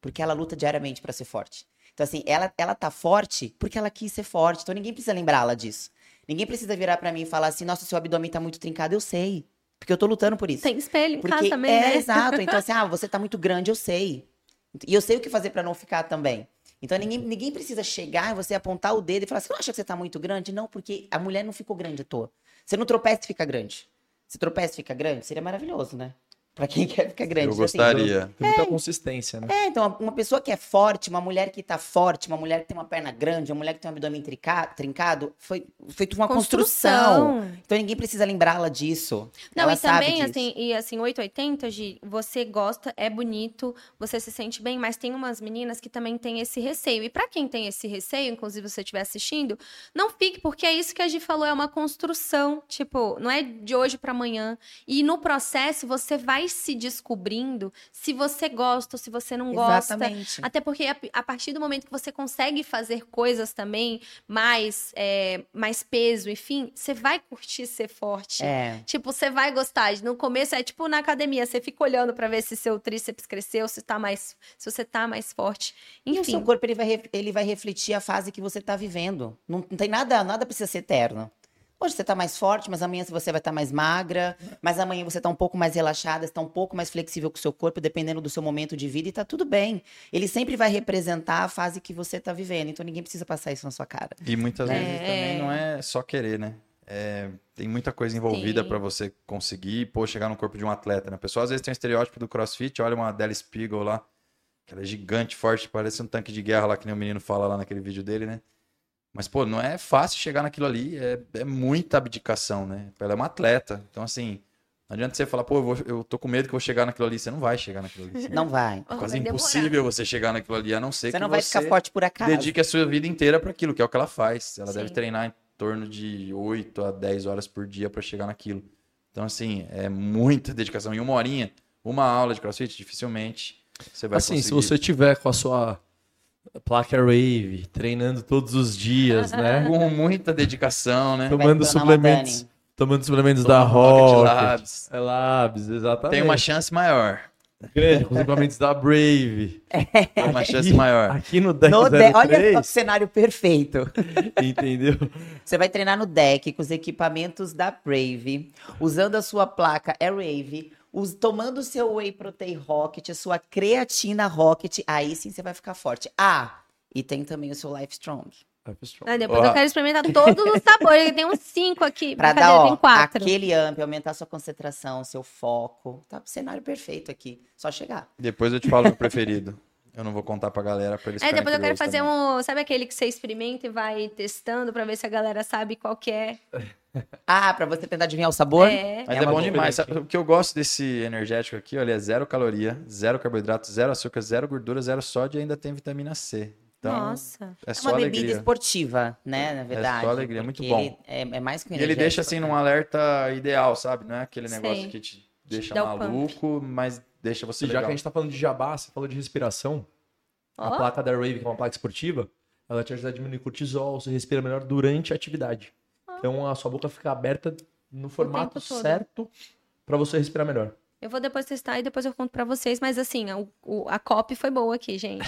Porque ela luta diariamente pra ser forte. Então, assim, ela, ela tá forte porque ela quis ser forte. Então, ninguém precisa lembrá-la disso. Ninguém precisa virar pra mim e falar assim, nossa, seu abdômen tá muito trincado. Eu sei. Porque eu tô lutando por isso. Tem espelho em Porque casa também, é né? exato. Então, assim, ah, você tá muito grande, eu sei. E eu sei o que fazer pra não ficar também. Então, ninguém, ninguém precisa chegar e você apontar o dedo e falar, você não acha que você tá muito grande? Não, porque a mulher não ficou grande à toa. Você não tropeça e fica grande. Se tropeça e fica grande, seria maravilhoso, né? Pra quem quer ficar grande. Eu Então, assim, gostaria. Tem muita consistência, né? é, então, uma pessoa que é forte, uma mulher que tá forte, uma mulher que tem uma perna grande, uma mulher que tem um abdômen trinca- trincado, foi feito uma construção. Então ninguém precisa lembrá-la disso. Não, Ela e sabe também, disso. assim, e assim, 880, Gi, você gosta, é bonito, você se sente bem, mas tem umas meninas que também têm esse receio. E pra quem tem esse receio, inclusive se você estiver assistindo, não fique, porque é isso que a Gi falou, é uma construção. Tipo, não é de hoje pra amanhã. E no processo, você vai se descobrindo se você gosta ou se você não gosta. Exatamente. Até porque a, a partir do momento que você consegue fazer coisas também, mais, é, mais peso, enfim, você vai curtir ser forte. É. Tipo, você vai gostar. No começo é tipo na academia, você fica olhando pra ver se seu tríceps cresceu, se tá mais, se você tá mais forte. E o seu Enfim. corpo ele vai, ele vai refletir a fase que você tá vivendo. Não, não tem nada, nada precisa ser eterno. Hoje você tá mais forte, mas amanhã você vai estar mais magra, mas amanhã você tá um pouco mais relaxada, está um pouco mais flexível com o seu corpo, dependendo do seu momento de vida, e tá tudo bem. Ele sempre vai representar a fase que você tá vivendo, então ninguém precisa passar isso na sua cara. E muitas É. vezes também não é só querer, né? É, tem muita coisa envolvida pra você conseguir, pô, chegar no corpo de um atleta, né? A pessoa às vezes tem um estereótipo do crossfit, olha uma Deli Spiegel lá, que ela é gigante, forte, parece um tanque de guerra lá, que nem o menino fala lá naquele vídeo dele, né? Mas, pô, não é fácil chegar naquilo ali, é, é muita abdicação, né? Ela é uma atleta. Então, assim, não adianta você falar, pô, eu, vou- eu tô com medo que eu vou chegar naquilo ali. Você não vai chegar naquilo ali. Não vai. É quase vai demorar. impossível você chegar naquilo ali, a não ser Você que não vai você ficar forte por acaso. dedique a sua vida inteira para aquilo, que é o que ela faz. Ela Sim. deve treinar em torno de 8 a 10 horas por dia para chegar naquilo. Então, assim, é muita dedicação. Em uma horinha, uma aula de crossfit, dificilmente você vai assim, se conseguir. você tiver com a sua placa Rave, treinando todos os dias, né? Com muita dedicação, né? Tomando suplementos, tomando suplementos da Toma Rocket. Labs. É Labs, exatamente. Tem uma chance maior. grande com suplementos da Brave. Tem uma chance maior. Aqui no deck No deck, olha o 03, cenário perfeito. entendeu? Você vai treinar no deck com os equipamentos da Brave, usando a sua placa Air Us- tomando o seu Whey Protein Rocket, a sua creatina Rocket, aí sim você vai ficar forte. Ah, e tem também o seu Life Strong. Ah, depois eu quero experimentar todos os sabores. Tem uns cinco aqui. Pra dar, tem ó, quatro. aquele amp, aumentar sua concentração, seu foco. Tá pro cenário perfeito aqui. Só chegar. Depois eu te falo o preferido. Eu não vou contar pra galera pra eles É, depois eu quero fazer também. um. Sabe aquele que você experimenta e vai testando pra ver se a galera sabe qual que é? Ah, pra você tentar adivinhar o sabor? É. Mas É é, bom demais. Sabe O que eu gosto desse energético aqui, olha, é zero caloria, zero carboidrato, zero açúcar, zero gordura, zero sódio e ainda tem vitamina C. Então, Nossa. é É uma bebida alegria. esportiva, né? Na verdade. só alegria, muito bom. É, é mais que um E ele deixa assim energético, num alerta ideal, sabe? Não é aquele Sei. negócio que te deixa pump. maluco, mas deixa você E já legal. que a gente tá falando de jabá, você falou de respiração, a Ó. placa da Rave, que é uma placa esportiva, ela te ajuda a diminuir cortisol, você respira melhor durante a atividade. Então a sua boca fica aberta no formato certo pra você respirar melhor. Eu vou depois testar e depois eu conto pra vocês. Mas assim, a, o- a copy foi boa aqui, gente.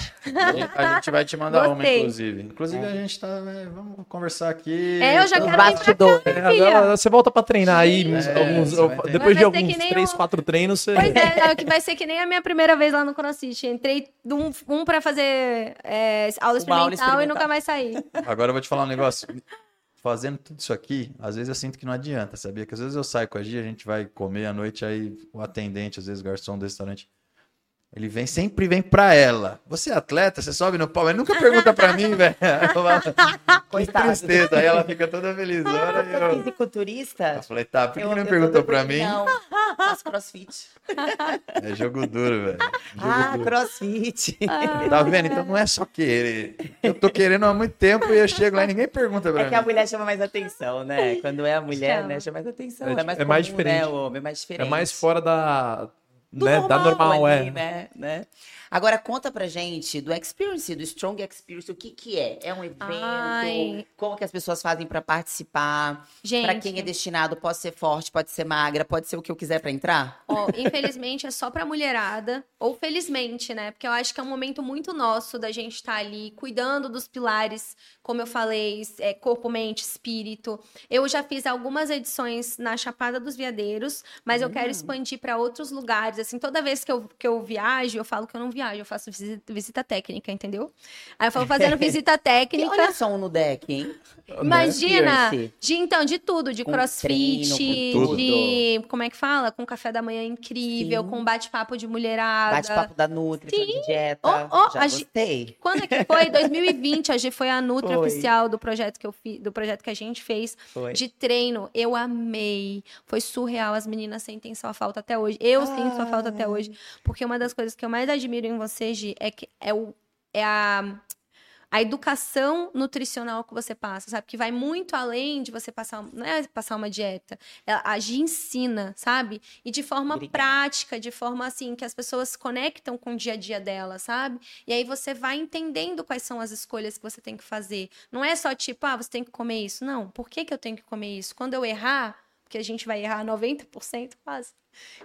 A gente vai te mandar uma, Gostei. inclusive. Inclusive, a gente tá. é, vamos conversar aqui. É, eu já Os quero bastidores. cá, É, você volta pra treinar aí, uns- É, alguns- depois de alguns 3, um- 4 treinos, você... Pois é, é, que vai ser que nem a minha primeira vez lá no CrossFit. Entrei um, um pra fazer é, aula, aula experimental e experimental. nunca mais saí. Agora eu vou te falar um negócio. Fazendo tudo isso aqui, às vezes eu sinto que não adianta, sabia? Que às vezes eu saio com a Gia, a gente vai comer à noite, aí o atendente, às vezes o garçom do restaurante, ele vem, sempre vem pra ela. Você é atleta? Você sobe no palco? Ele nunca pergunta pra mim, velho. Eu falo, Que tristeza. Aí ela fica toda feliz. Olha aí, Eu eu... sou fisiculturista. eu falei, tá, por que Eu- não perguntou pra mim? Não, faço crossfit. É jogo duro, velho. Ah, duro. crossfit. Tá vendo? Então não é só querer. Eu tô querendo há muito tempo e eu chego lá e ninguém pergunta pra É que a mim. mulher chama mais atenção, né? Quando é a mulher, Chama. né? Chama mais atenção. É, É, mais é mais comum, né? diferente. O homem é mais É diferente. mais fora da, do né, da normal, ali, é. né? né? Agora, conta pra gente do Experience, do Strong Experience, o que que é? É um evento? Ai. Como que as pessoas fazem pra participar? Gente, Pra quem é destinado, pode ser forte, pode ser magra, pode ser o que eu quiser pra entrar? ó, infelizmente é só pra mulherada, ou felizmente, né? Porque eu acho que é um momento muito nosso da gente estar ali cuidando dos pilares, como eu falei, é, corpo, mente, espírito. Eu já fiz algumas edições na Chapada dos Veadeiros, mas eu Hum. quero expandir pra outros lugares. Assim, toda vez que eu, que eu viajo, eu falo que eu não viajo, eu faço visita, visita técnica, entendeu? Aí eu falo fazendo visita E técnica. olha só um no deck, hein? Imagina! Experience. De, então, de tudo, de Com crossfit, treino, com tudo. de. Como é que fala? Com café da manhã incrível, Sim. com bate-papo de mulherada. Bate-papo da Nutri, Sim. de dieta. Oh, oh, Já a gostei. Quando é que foi? 2020, a Gi foi a Nutri Foi. oficial do projeto que eu fiz, do projeto que a gente fez Foi. de treino. Eu amei. Foi surreal. As meninas sentem sua falta até hoje. Eu sinto sua falta até hoje. Porque uma das coisas que eu mais admiro em você, Gi, é que é, o, é a. A educação nutricional que você passa, sabe? Que vai muito além de você passar, não é passar uma dieta. Ela, a Gi ensina, sabe? E de forma Obrigada. prática, de forma assim, que as pessoas se conectam com o dia a dia dela, sabe? E aí você vai entendendo quais são as escolhas que você tem que fazer. Não é só tipo, ah, você tem que comer isso. Não, por que, que eu tenho que comer isso? Quando eu errar, porque a gente vai errar 90% quase.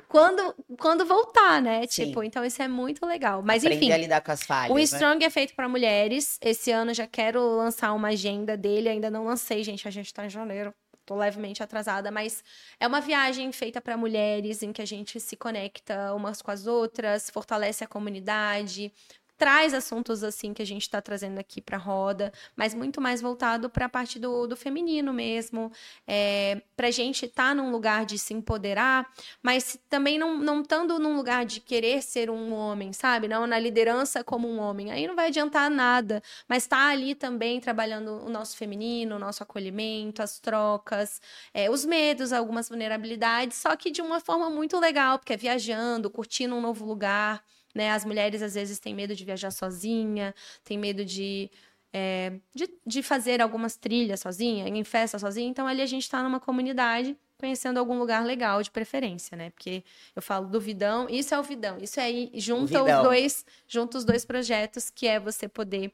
Quando, quando voltar, né? Sim. Tipo, então isso é muito legal. Mas Aprender enfim. a lidar com as falhas, O né? Strong é feito para mulheres. Esse ano já quero lançar uma agenda dele. Ainda não lancei, gente. A gente tá em janeiro. Tô levemente atrasada, mas é uma viagem feita para mulheres em que a gente se conecta umas com as outras, fortalece a comunidade, traz assuntos assim que a gente está trazendo aqui para roda, mas muito mais voltado para a parte do, do feminino mesmo, é, para a gente estar tá num lugar de se empoderar, mas também não, não estando num lugar de querer ser um homem, sabe? Não na liderança como um homem. Aí não vai adiantar nada, mas tá ali também trabalhando o nosso feminino, o nosso acolhimento, as trocas, é, os medos, algumas vulnerabilidades, só que de uma forma muito legal, porque é viajando, curtindo um novo lugar. Né? As mulheres às vezes têm medo de viajar sozinha, têm medo de, é, de, de fazer algumas trilhas sozinha, em festa sozinha. Então ali a gente está numa comunidade conhecendo algum lugar legal de preferência, né? Porque eu falo do Vidão, isso é o Vidão, isso aí junta os dois, junta os dois projetos, que é você poder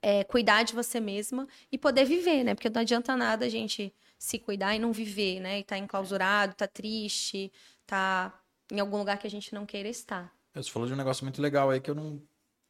é, cuidar de você mesma e poder viver, né? Porque não adianta nada a gente se cuidar e não viver, né? E tá enclausurado, tá triste, tá em algum lugar que a gente não queira estar. Você falou de um negócio muito legal aí que eu não.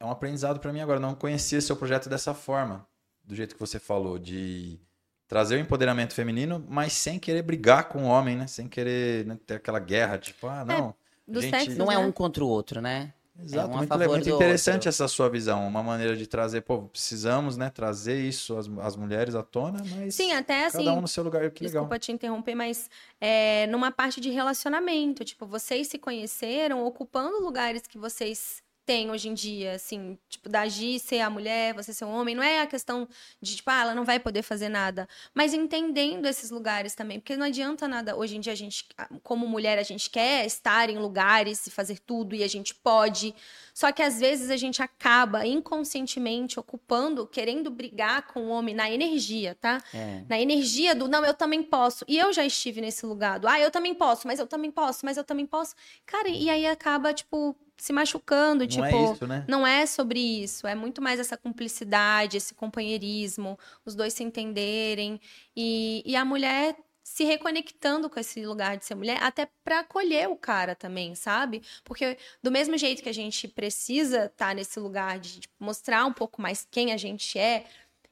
É um aprendizado pra mim agora. Eu não conhecia seu projeto dessa forma. Do jeito que você falou, de trazer o empoderamento feminino, mas sem querer brigar com o homem, né? Sem querer né, ter aquela guerra, tipo, ah, não. Do gente- sexo, Não é um contra o outro, né? Exato, um a muito, muito interessante outro. essa sua visão, uma maneira de trazer, pô, precisamos, né, trazer isso as, as mulheres à tona, mas Sim, até assim, cada um no seu lugar, que legal. Desculpa te interromper, mas é, numa parte de relacionamento, tipo, vocês se conheceram ocupando lugares que vocês têm hoje em dia, assim, tipo, da Gi ser a mulher, você ser o homem, não é a questão de, tipo, ah, ela não vai poder fazer nada, mas entendendo esses lugares também, porque não adianta nada, hoje em dia a gente, como mulher, a gente quer estar em lugares e fazer tudo, e a gente pode, só que às vezes a gente acaba inconscientemente ocupando, querendo brigar com o homem na energia, tá? É. na energia do não, eu também posso. E eu já estive nesse lugar do, ah, eu também posso, mas eu também posso, mas eu também posso. Cara, e aí acaba, tipo, se machucando, Não tipo. é isso, né? Não é sobre isso, é muito mais essa cumplicidade, esse companheirismo, os dois se entenderem e, e a mulher se reconectando com esse lugar de ser mulher, até para acolher o cara também, sabe? Porque do mesmo jeito que a gente precisa estar nesse lugar de tipo, mostrar um pouco mais quem a gente é,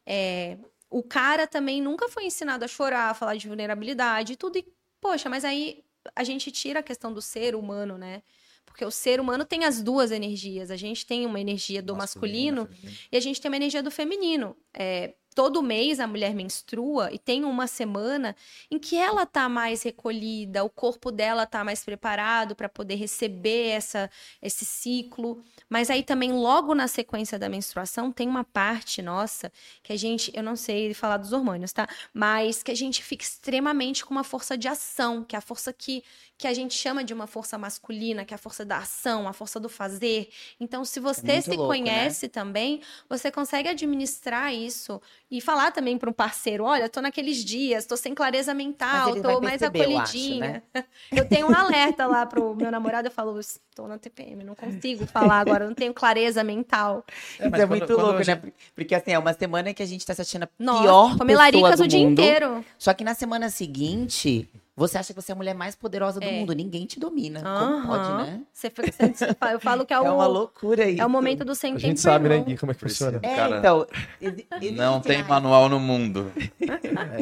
é, o cara também nunca foi ensinado a chorar, a falar de vulnerabilidade e tudo. E, poxa, mas aí a gente tira a questão do ser humano, né? Porque o ser humano tem as duas energias. A gente tem uma energia do masculino, feminino. e a gente tem uma energia do feminino. É, todo mês a mulher menstrua e tem uma semana em que ela tá mais recolhida, o corpo dela tá mais preparado para poder receber essa, esse ciclo. Mas aí também, logo na sequência da menstruação, tem uma parte nossa que a gente, eu não sei falar dos hormônios, tá? Mas que a gente fica extremamente com uma força de ação, que é a força que, que a gente chama de uma força masculina, que é a força da ação, a força do fazer. Então, se você muito se louco, né? conhece também, você consegue administrar isso e falar também para um parceiro: olha, tô naqueles dias, tô sem clareza mental, tô mais perceber, eu acho, acolhidinha. Eu, tenho um alerta lá pro meu namorado, eu falo: estou na TPM, não consigo falar agora, não tenho clareza mental. Isso mas é quando- muito quando louco, a gente- né? Porque assim, é uma semana que a gente tá se achando a Nossa, pior pessoa do o dia mundo. inteiro. Só que na semana seguinte, você acha que você é a mulher mais poderosa do É. mundo. Ninguém te domina. Como pode, né? Você, você- você eu falo que é, É, o, uma loucura isso. é o momento do A sem gente sabe, né. Gui, como é que funciona. É, Cara, então. Não tem ai, manual no mundo.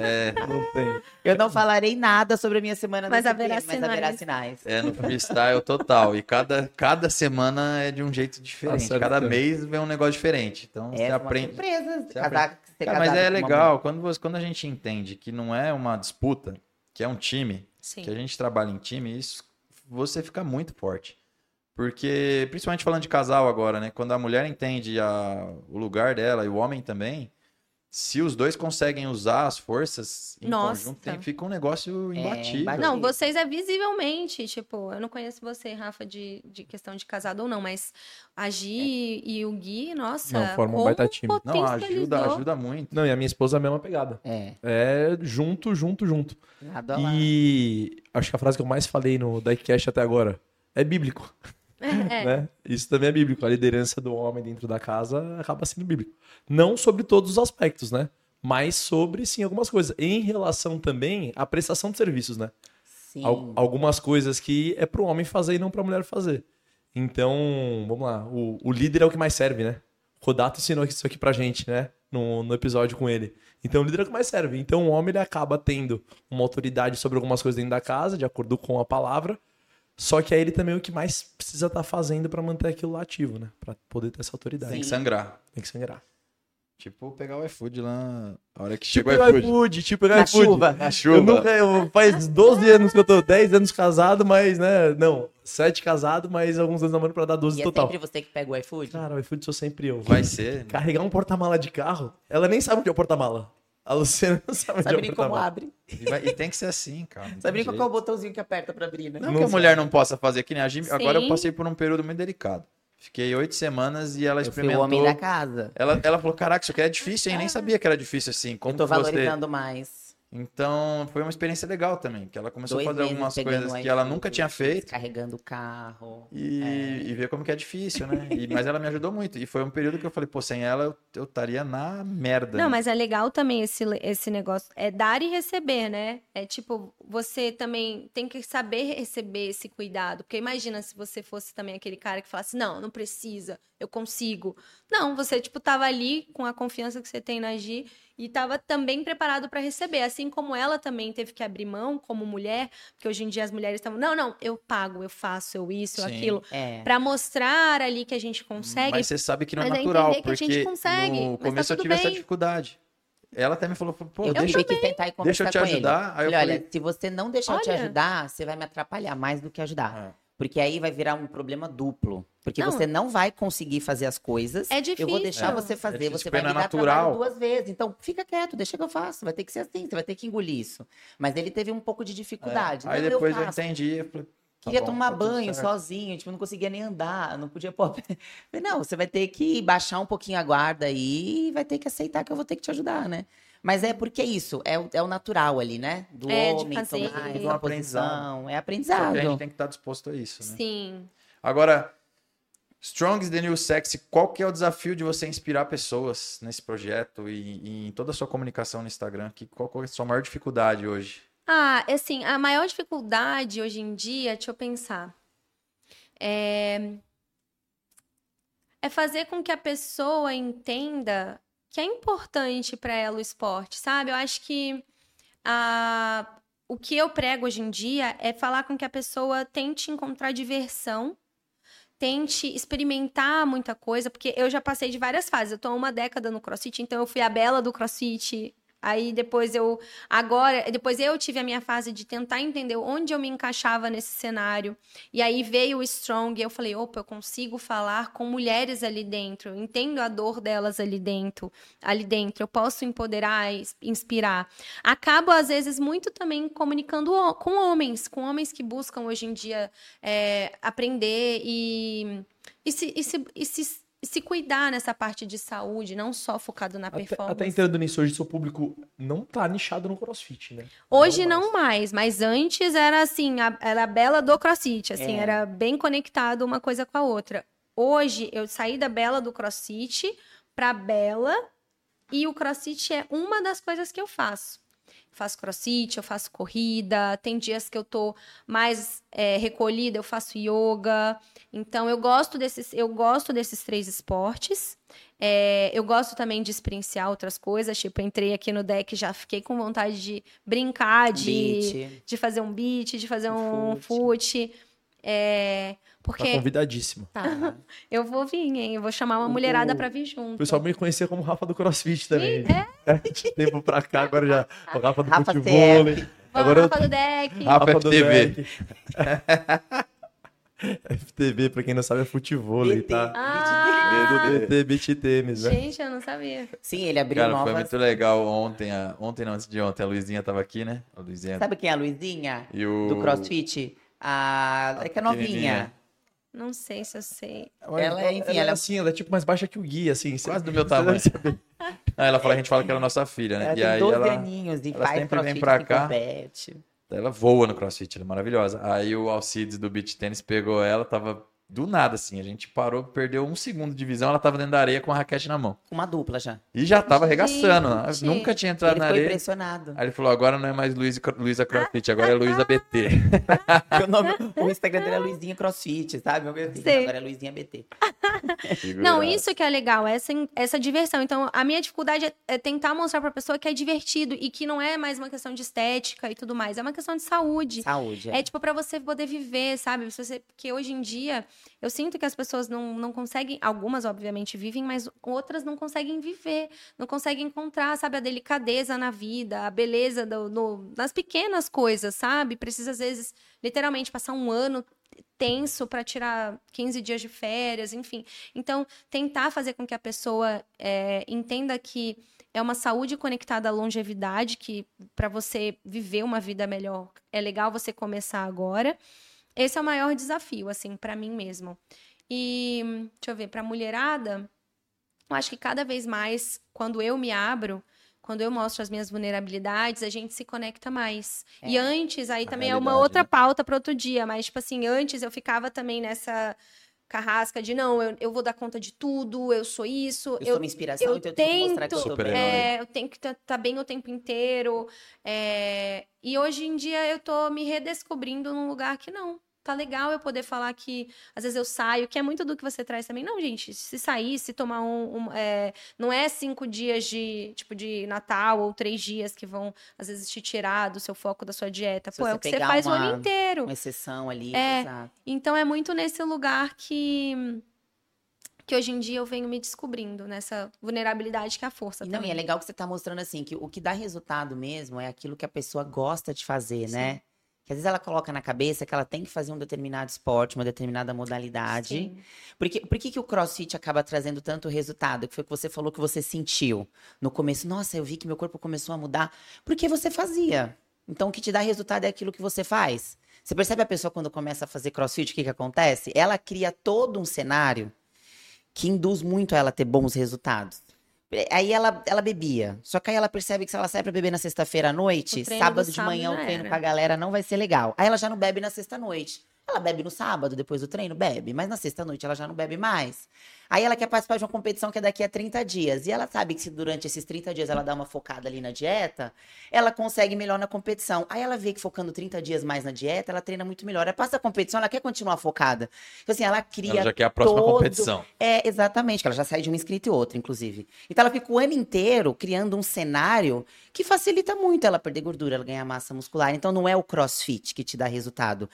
É, Não tem. Eu não falarei nada sobre a minha semana Mas haverá tema, mas haverá sinais. é no freestyle total. E cada, cada semana é de um jeito diferente. certo. cada mês vem um negócio diferente. Então você É uma aprende. surpresa. você Casar, Cara, mas casado é legal. Quando, você, quando a gente entende que não é uma disputa, que é um time, Sim. que a gente trabalha em time, isso você fica muito forte. Porque, principalmente falando de casal agora, né? Quando a mulher entende a- o lugar dela e o homem também, se os dois conseguem usar as forças em Nossa. conjunto, tem- fica um negócio É, imbatível. imbatível. Não, vocês é visivelmente, tipo, eu não conheço você, Rafa, de, de questão de casado ou não, mas a Gi e o Gui, nossa, Não, formam um baita time. Não, ajuda, ajuda muito. Não, e a minha esposa é a mesma pegada. É, É junto, junto, junto. lado a lado. E acho que a frase que eu mais falei no Diecast até agora é bíblico. É. né? Isso também é bíblico. A liderança do homem dentro da casa acaba sendo bíblico. Não sobre todos os aspectos, né? Mas sobre, sim, algumas coisas. Em relação também à prestação de serviços, né? Sim. Al- algumas coisas que é pro homem fazer e não pra mulher fazer. Então, vamos lá. O, o líder é o que mais serve, né? O Rodato ensinou isso aqui pra gente, né? No, no episódio com ele. Então, o líder é o que mais serve. Então, o homem ele acaba tendo uma autoridade sobre algumas coisas dentro da casa, de acordo com a palavra. Só que aí ele também é o que mais precisa estar fazendo pra manter aquilo lá ativo, né? Pra poder ter essa autoridade. Tem que sangrar. Tem que sangrar. Tipo, pegar o iFood lá, a hora que Tipo chega o iFood. iFood, tipo pegar Na iFood. chuva. Na Eu chuva. nunca, eu, faz 12 anos que eu tô, 10 anos casado, mas, né, não, 7 casado, mas alguns anos namorando pra dar 12 E é total. sempre você que pega o iFood? Cara, o iFood sou sempre eu. Vai ser. né? Carregar um porta-mala de carro, ela nem sabe onde é o porta-mala. A Luciana não sabe Sabe é nem como abre? E, vai- e tem que ser assim, cara. não Sabe nem qual que é o botãozinho que aperta pra abrir, né? Não, que a mulher não possa fazer que nem a Jimmy. Agora eu passei por um período muito delicado. Fiquei oito semanas e ela Eu fui o experimentou. homem da casa. Ela, ela falou: Caraca, isso aqui é difícil, hein? Nem sabia que era difícil assim. Como eu tô que você... valorizando mais. Então, foi uma experiência legal também. Que ela começou Dois a fazer algumas coisas que ela nunca tinha feito. Carregando o carro. E, É. e ver como que é difícil, né? E- mas ela me ajudou muito. E foi um período que eu falei, pô, sem ela eu- eu estaria na merda. Não, né? mas é legal também esse, esse negócio. É dar e receber, né? É tipo, você também tem que saber receber esse cuidado. Porque imagina se você fosse também aquele cara que falasse, não, não precisa, eu consigo. Não, você, tipo, tava ali com a confiança que você tem na Gi e tava também preparado para receber. Assim como ela também teve que abrir mão como mulher, porque hoje em dia as mulheres estavam, não, não, eu pago, eu faço, eu isso, eu Sim. aquilo. É. Pra mostrar ali que a gente consegue. Mas você sabe que não é Mas é natural, entender que a gente porque consegue, no tá começo eu tudo tive essa bem. dificuldade. Ela até me falou, pô, eu deixa, tive que sentar e deixa eu te com ele. ajudar. Aí eu Falei, olha, se você não deixar eu te Olha. ajudar, você vai me atrapalhar mais do que ajudar. Ah. Porque aí vai virar um problema duplo. Porque Não. você não vai conseguir fazer as coisas. É Eu vou difícil. deixar É. você É fazer, difícil, você vai me é dar trabalho natural. duas vezes. Então, fica quieto, deixa que eu faço. Vai ter que ser assim, você vai ter que engolir isso. Mas ele teve um pouco de dificuldade. Aí Não, depois eu, faço. entendi. Eu falei, tá Queria bom, tomar tá banho certo. sozinho, tipo, não conseguia nem andar, não podia pôr. Não, você vai ter que baixar um pouquinho a guarda aí e vai ter que aceitar que eu vou ter que te ajudar, né? Mas é porque é isso, é o, é o natural ali, né? Do É, de homem fazer. tomar É aprendizado. É aprendizado. a gente tem que estar disposto a isso, né? Sim. Agora, Strong is the New Sexy, qual que é o desafio de você inspirar pessoas nesse projeto e, e em toda a sua comunicação no Instagram? Que, qual que é a sua maior dificuldade hoje? Ah, assim, a maior dificuldade hoje em dia, deixa eu pensar, é, é fazer com que a pessoa entenda que é importante para ela o esporte, sabe? Eu acho que a, o que eu prego hoje em dia é falar com que a pessoa tente encontrar diversão, tente experimentar muita coisa, porque eu já passei de várias fases. Eu tô há uma década no CrossFit, então eu fui a bela do CrossFit, Aí depois eu. Agora, depois eu tive a minha fase de tentar entender onde eu me encaixava nesse cenário. E aí veio o Strong e eu falei: opa, eu consigo falar com mulheres ali dentro. Eu entendo a dor delas ali dentro. Ali dentro. Eu posso empoderar, inspirar. Acabo, às vezes, muito também comunicando com homens, com homens que buscam hoje em dia é, aprender e, e se, e se, e se se cuidar nessa parte de saúde, não só focado na performance. Até, até entrando nisso, hoje seu público não tá nichado no crossfit, né? Hoje não, não mais. mais, mas antes era assim, a, era a bela do crossfit, assim, é. era bem conectado uma coisa com a outra. Hoje eu saí da bela do crossfit pra bela e o crossfit é uma das coisas que eu faço faço crossfit, eu faço corrida, tem dias que eu tô mais é, recolhida, eu faço yoga. Então eu gosto desses, eu gosto desses três esportes. É, eu gosto também de experienciar outras coisas, tipo, entrei aqui no deck já fiquei com vontade de brincar, de, de fazer um beat, de fazer um, um fute. É, porque... Tá convidadíssimo. Tá. Eu vou vir, hein? Eu vou chamar uma mulherada o... pra vir junto. O pessoal me conhecia como Rafa do CrossFit também. Sim, é? Tempo pra cá, agora já. O Rafa do Rafa futebol. Agora Rafa eu... do deck. Rafa, Rafa do FTV. FTV, pra quem não sabe, é futebol, tá? Ah, BT, BT Tênis, né? Gente, eu não sabia. Sim, ele abriu Cara, novas... foi muito legal ontem, a... ontem não, antes de ontem, a Luizinha tava aqui, né? A Luizinha... Sabe quem é a Luizinha? E o... Do CrossFit? A... a... É que é novinha. Não sei se eu sei. Ela, é, enfim, ela, ela é assim, ela é tipo mais baixa que o Gui, assim. Quase do meu tamanho. Aí ela fala, a gente fala que ela é nossa filha, né? Ela e tem aí 12 ela, aninhos e ela faz sempre vem pra cá. compete. ela voa no crossfit, ela é maravilhosa. Aí o Alcides do beach tênis pegou ela, tava do nada, assim. A gente parou, perdeu um segundo de visão, ela tava dentro da areia com a raquete na mão. Uma dupla já. E já tava arregaçando. Gente. Nunca tinha entrado Ele na ficou areia. impressionado. Aí ele falou, agora não é mais Luiz, Luísa Crossfit, agora é Luísa BT. o, nome, o Instagram dele é Luizinha Crossfit, sabe? Sei. agora é Luizinha BT. Não, isso que é legal, essa, essa diversão. Então, a minha dificuldade é, é tentar mostrar pra pessoa que é divertido e que não é mais uma questão de estética e tudo mais, é uma questão de saúde. Saúde. É tipo pra você poder viver, sabe? Você, porque hoje em dia, eu sinto que as pessoas não, não conseguem, algumas obviamente vivem, mas outras não conseguem viver, não conseguem encontrar, sabe, a delicadeza na vida, a beleza do, nas pequenas coisas, sabe? Precisa às vezes literalmente passar um ano tenso para tirar 15 dias de férias, enfim. Então, tentar fazer com que a pessoa é, entenda que é uma saúde conectada à longevidade, que para você viver uma vida melhor é legal você começar agora. Esse é o maior desafio, assim, para mim mesmo. E, deixa eu ver, para mulherada, eu acho que cada vez mais, quando eu me abro, quando eu mostro as minhas vulnerabilidades, a gente se conecta mais. É, e antes, aí a também é uma outra né? pauta para outro dia, mas, tipo assim, antes eu ficava também nessa carrasca de não, eu, eu vou dar conta de tudo, eu sou isso, Eu, sou uma inspiração, eu então eu tenho que mostrar que eu tento, sou bem. é, eu tenho que estar bem o tempo inteiro. é, e hoje em dia eu tô me redescobrindo num lugar que não. Tá legal eu poder falar que às vezes eu saio, que é muito do que você traz também. Não, gente, se sair, se tomar um. um, é, não é cinco dias de tipo de Natal ou três dias que vão, às vezes, te tirar do seu foco da sua dieta. Se Pô, é o que você faz o uma- ano inteiro. Uma exceção ali, É. exato. Então é muito nesse lugar que que hoje em dia eu venho me descobrindo nessa vulnerabilidade que é a força E Não, e também. é legal que você tá mostrando assim, que o que dá resultado mesmo é aquilo que a pessoa gosta de fazer, né? Às vezes ela coloca na cabeça que ela tem que fazer um determinado esporte, uma determinada modalidade. Sim. Porque, por que, que o crossfit acaba trazendo tanto resultado? Que foi o que você falou que você sentiu no começo. Nossa, eu vi que meu corpo começou a mudar. Porque você fazia. Então, o que te dá resultado é aquilo que você faz. Você percebe a pessoa quando começa a fazer crossfit, o que, que acontece? Ela cria todo um cenário que induz muito ela a ter bons resultados. Aí ela, ela bebia. Só que aí ela percebe que se ela sai pra beber na sexta-feira à noite, sábado do de manhã sábado o treino era. com a galera não vai ser legal. Aí ela já não bebe na sexta-noite. Ela bebe no sábado, depois do treino, bebe. Mas na sexta-noite ela já não bebe mais. Aí ela quer participar de uma competição que é daqui a 30 dias. E ela sabe que se durante esses 30 dias ela dá uma focada ali na dieta, ela consegue melhor na competição. Aí ela vê que focando 30 dias mais na dieta, ela treina muito melhor. Aí passa a competição, ela quer continuar focada. Então, assim, ela cria Ela já quer a próxima todo- competição. é, exatamente, que ela já sai de um inscrito e outro, inclusive. Então ela fica o ano inteiro criando um cenário que facilita muito ela perder gordura, ela ganhar massa muscular. Então não é o crossfit que te dá resultado.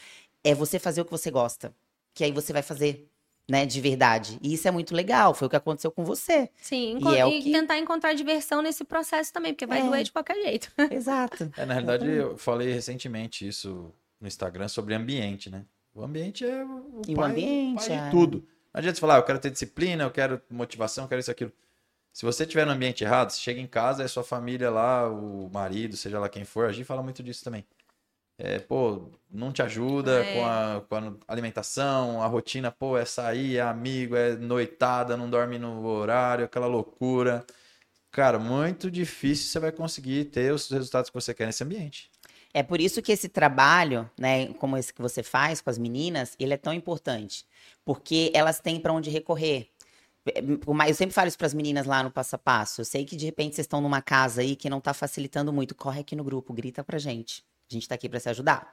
É você fazer o que você gosta. Que aí você vai fazer. né, de verdade. E isso é muito legal, foi o que aconteceu com você. Sim, E é o e que- tentar encontrar diversão nesse processo também, porque vai É. doer de qualquer jeito. Exato. É, na realidade, eu falei recentemente isso no Instagram sobre ambiente, né? O ambiente é o E o pai, ambiente, pai de é. tudo. Não adianta você falar, ah, eu quero ter disciplina, eu quero motivação, eu quero isso, aquilo. Se você estiver no ambiente errado, você chega em casa, é sua família lá, o marido, seja lá quem for, a gente fala muito disso também. É, pô, não te ajuda É. com, a, com a alimentação, a rotina, pô, é sair, é amigo, é noitada, não dorme no horário, aquela loucura. Cara, muito difícil você vai conseguir ter os resultados que você quer nesse ambiente. É por isso que esse trabalho, né, como esse que você faz com as meninas, ele é tão importante, porque elas têm para onde recorrer. Mais- Eu sempre falo isso para as meninas lá no passo a passo. Eu sei que de repente vocês estão numa casa aí que não tá facilitando muito. Corre aqui no grupo, grita pra gente. A gente tá aqui para se ajudar.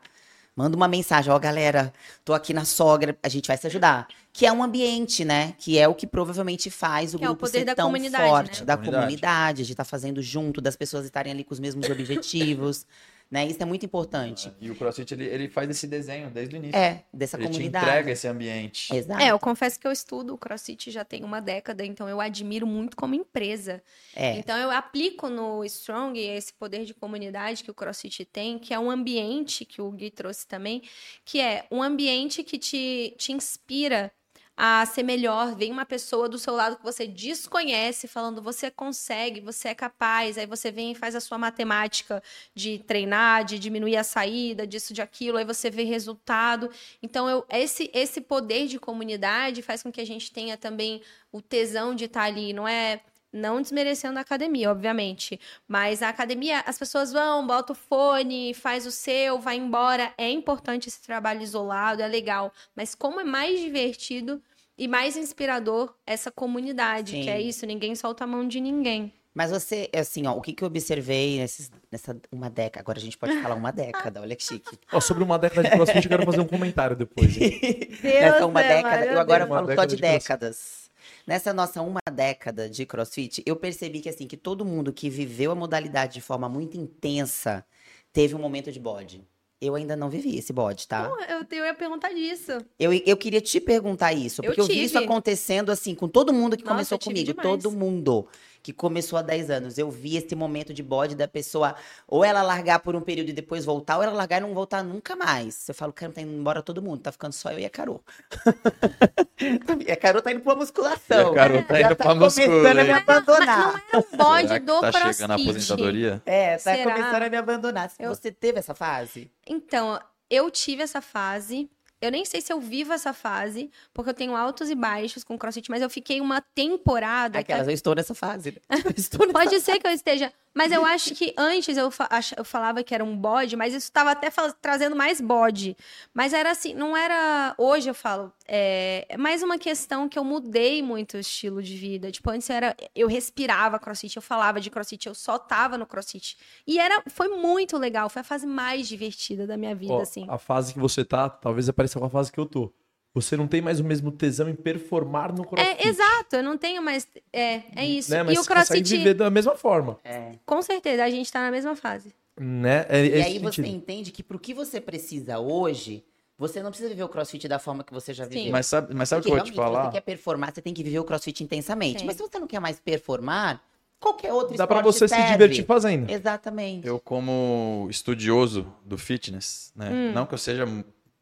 Manda uma mensagem, ó, galera, tô aqui na sogra, a gente vai se ajudar. Que é um ambiente, né? Que é o que provavelmente faz o Que é o grupo poder ser da tão comunidade, forte, né? da Comunidade. comunidade, de estar fazendo junto, das pessoas estarem ali com os mesmos objetivos, né? Isso é muito importante. E o CrossFit, ele, ele faz esse desenho desde o início. É, dessa ele comunidade. entrega esse ambiente. Exato. É, eu confesso que eu estudo o CrossFit já tem uma década, então eu admiro muito como empresa. É. Então eu aplico no Strong esse poder de comunidade que o CrossFit tem, que é um ambiente que o Gui trouxe também, que é um ambiente que te, te inspira a ser melhor. Vem uma pessoa do seu lado que você desconhece falando você consegue, você é capaz. Aí você vem e faz a sua matemática de treinar, de diminuir a saída, disso, de aquilo. Aí você vê resultado. Então eu, esse, esse poder de comunidade faz com que a gente tenha também o tesão de estar ali. Não é não desmerecendo a academia, obviamente. Mas a academia, as pessoas vão, bota o fone, faz o seu, vai embora. É importante esse trabalho isolado, é legal. Mas como é mais divertido e mais inspirador essa comunidade, Sim. que é isso, ninguém solta a mão de ninguém. Mas você, assim, ó, o que, que eu observei nesses, nessa uma década, agora a gente pode falar uma década, olha que chique. Ó, sobre uma década de crossfit, eu quero fazer um comentário depois. hein? Nessa uma década, eu agora falo só de de décadas. Nessa nossa uma década de crossfit, eu percebi que, assim, que todo mundo que viveu a modalidade de forma muito intensa teve um momento de bode. Eu ainda não vivi esse bode, tá? Eu, eu ia perguntar disso. Eu, eu queria te perguntar isso, Eu porque eu, vi isso acontecendo assim, com todo mundo que Nossa, começou eu comigo, demais. todo mundo que começou há 10 anos. Eu vi esse momento de bode da pessoa, ou ela largar por um período e depois voltar, ou ela largar e não voltar nunca mais. Eu falo, cara, tá indo embora todo mundo, tá ficando só eu e a Carol. e a Carol tá indo pra musculação. E a Carol tá Já indo pra começando muscula, a me abandonar. Era um bode Será que do tá crossfit. chegando a aposentadoria? É, tá Será? começando a me abandonar. Eu- Você teve essa fase? Então, eu tive essa fase. Eu nem sei se eu vivo essa fase, porque eu tenho altos e baixos com crossfit, mas eu fiquei uma temporada. que- Aquelas, eu estou nessa fase. né? Estou nessa Pode ser que eu esteja. Mas eu acho que antes eu, fa- eu falava que era um bode, mas isso estava até trazendo mais bode. Mas era assim, não era. Hoje eu falo, é, é mais uma questão que eu mudei muito o estilo de vida. Tipo, antes era. Eu respirava crossfit, eu falava de crossfit, eu só tava no crossfit. E era, foi muito legal, foi a fase mais divertida da minha vida, Ó, assim. A fase que você tá, talvez é pareça com a fase que eu tô. Você não tem mais o mesmo tesão em performar no crossfit. É, exato, eu não tenho mais. É, é isso. Né? Mas e o você consegue crossfit, viver da mesma forma. É. com certeza, a gente tá na mesma fase. Né? É, é E aí você sentido. entende que pro que você precisa hoje, você não precisa viver o crossfit da forma que você já Sim. viveu. Mas sabe, mas sabe o que eu vou te realmente, se falar? você quer performar, você tem que viver o crossfit intensamente. Sim. Mas se você não quer mais performar, qualquer outro Dá pra esporte você se serve. divertir fazendo. Exatamente. Eu, como estudioso do fitness, né? Hum. Não que eu seja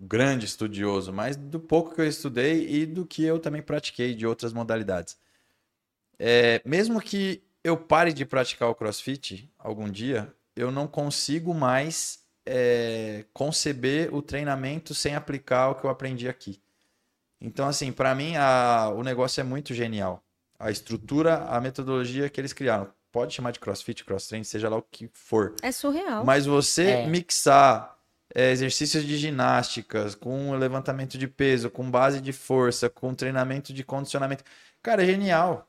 grande estudioso, mas do pouco que eu estudei e do que eu também pratiquei de outras modalidades. É, mesmo que eu pare de praticar o crossfit algum dia, eu não consigo mais é, conceber o treinamento sem aplicar o que eu aprendi aqui. Então, assim, para mim, a- o negócio é muito genial. A estrutura, a metodologia que eles criaram. Pode chamar de crossfit, cross training, seja lá o que for. É surreal. Mas você É. mixar é, exercícios de ginásticas com levantamento de peso, com base de força, com treinamento de condicionamento. Cara, é genial.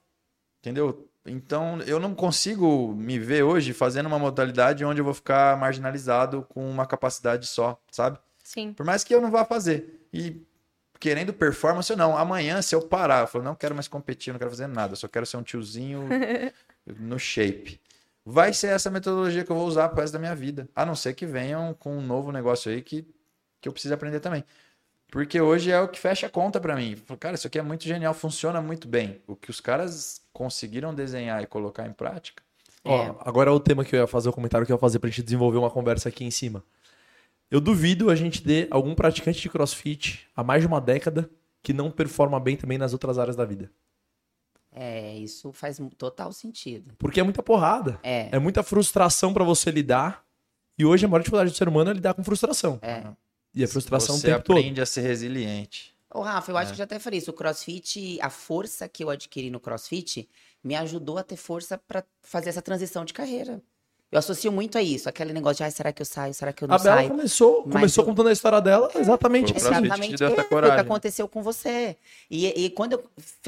Entendeu? Então, eu não consigo me ver hoje fazendo uma modalidade onde eu vou ficar marginalizado com uma capacidade só, sabe? Sim. Por mais que eu não vá fazer. E querendo performance ou não, amanhã, se eu parar, eu falo, não quero mais competir, não quero fazer nada, eu só quero ser um tiozinho no shape. Vai ser essa metodologia que eu vou usar pro resto da minha vida. A não ser que venham com um novo negócio aí que, que eu preciso aprender também. Porque hoje é o que fecha a conta pra mim. Cara, isso aqui é muito genial, funciona muito bem. O que os caras conseguiram desenhar e colocar em prática. Ó, É. agora é o tema que eu ia fazer, o comentário que eu ia fazer pra gente desenvolver uma conversa aqui em cima. Eu duvido a gente ter algum praticante de crossfit há mais de uma década que não performa bem também nas outras áreas da vida. É, isso faz total sentido. Porque é muita porrada. É. É muita frustração pra você lidar. E hoje a maior dificuldade do ser humano é lidar com frustração. É. E a frustração Você o tempo todo. aprende a ser resiliente. Ô, Rafa, eu acho É. que já até falei isso. O crossfit, a força que eu adquiri no crossfit me ajudou a ter força pra fazer essa transição de carreira. Eu associo muito a isso, aquele negócio de, ai, será que eu saio, será que eu não A Bela saio? começou, Mas começou eu- contando a história dela exatamente assim. crossfit Exatamente é, foi o que aconteceu com você. E, e quando eu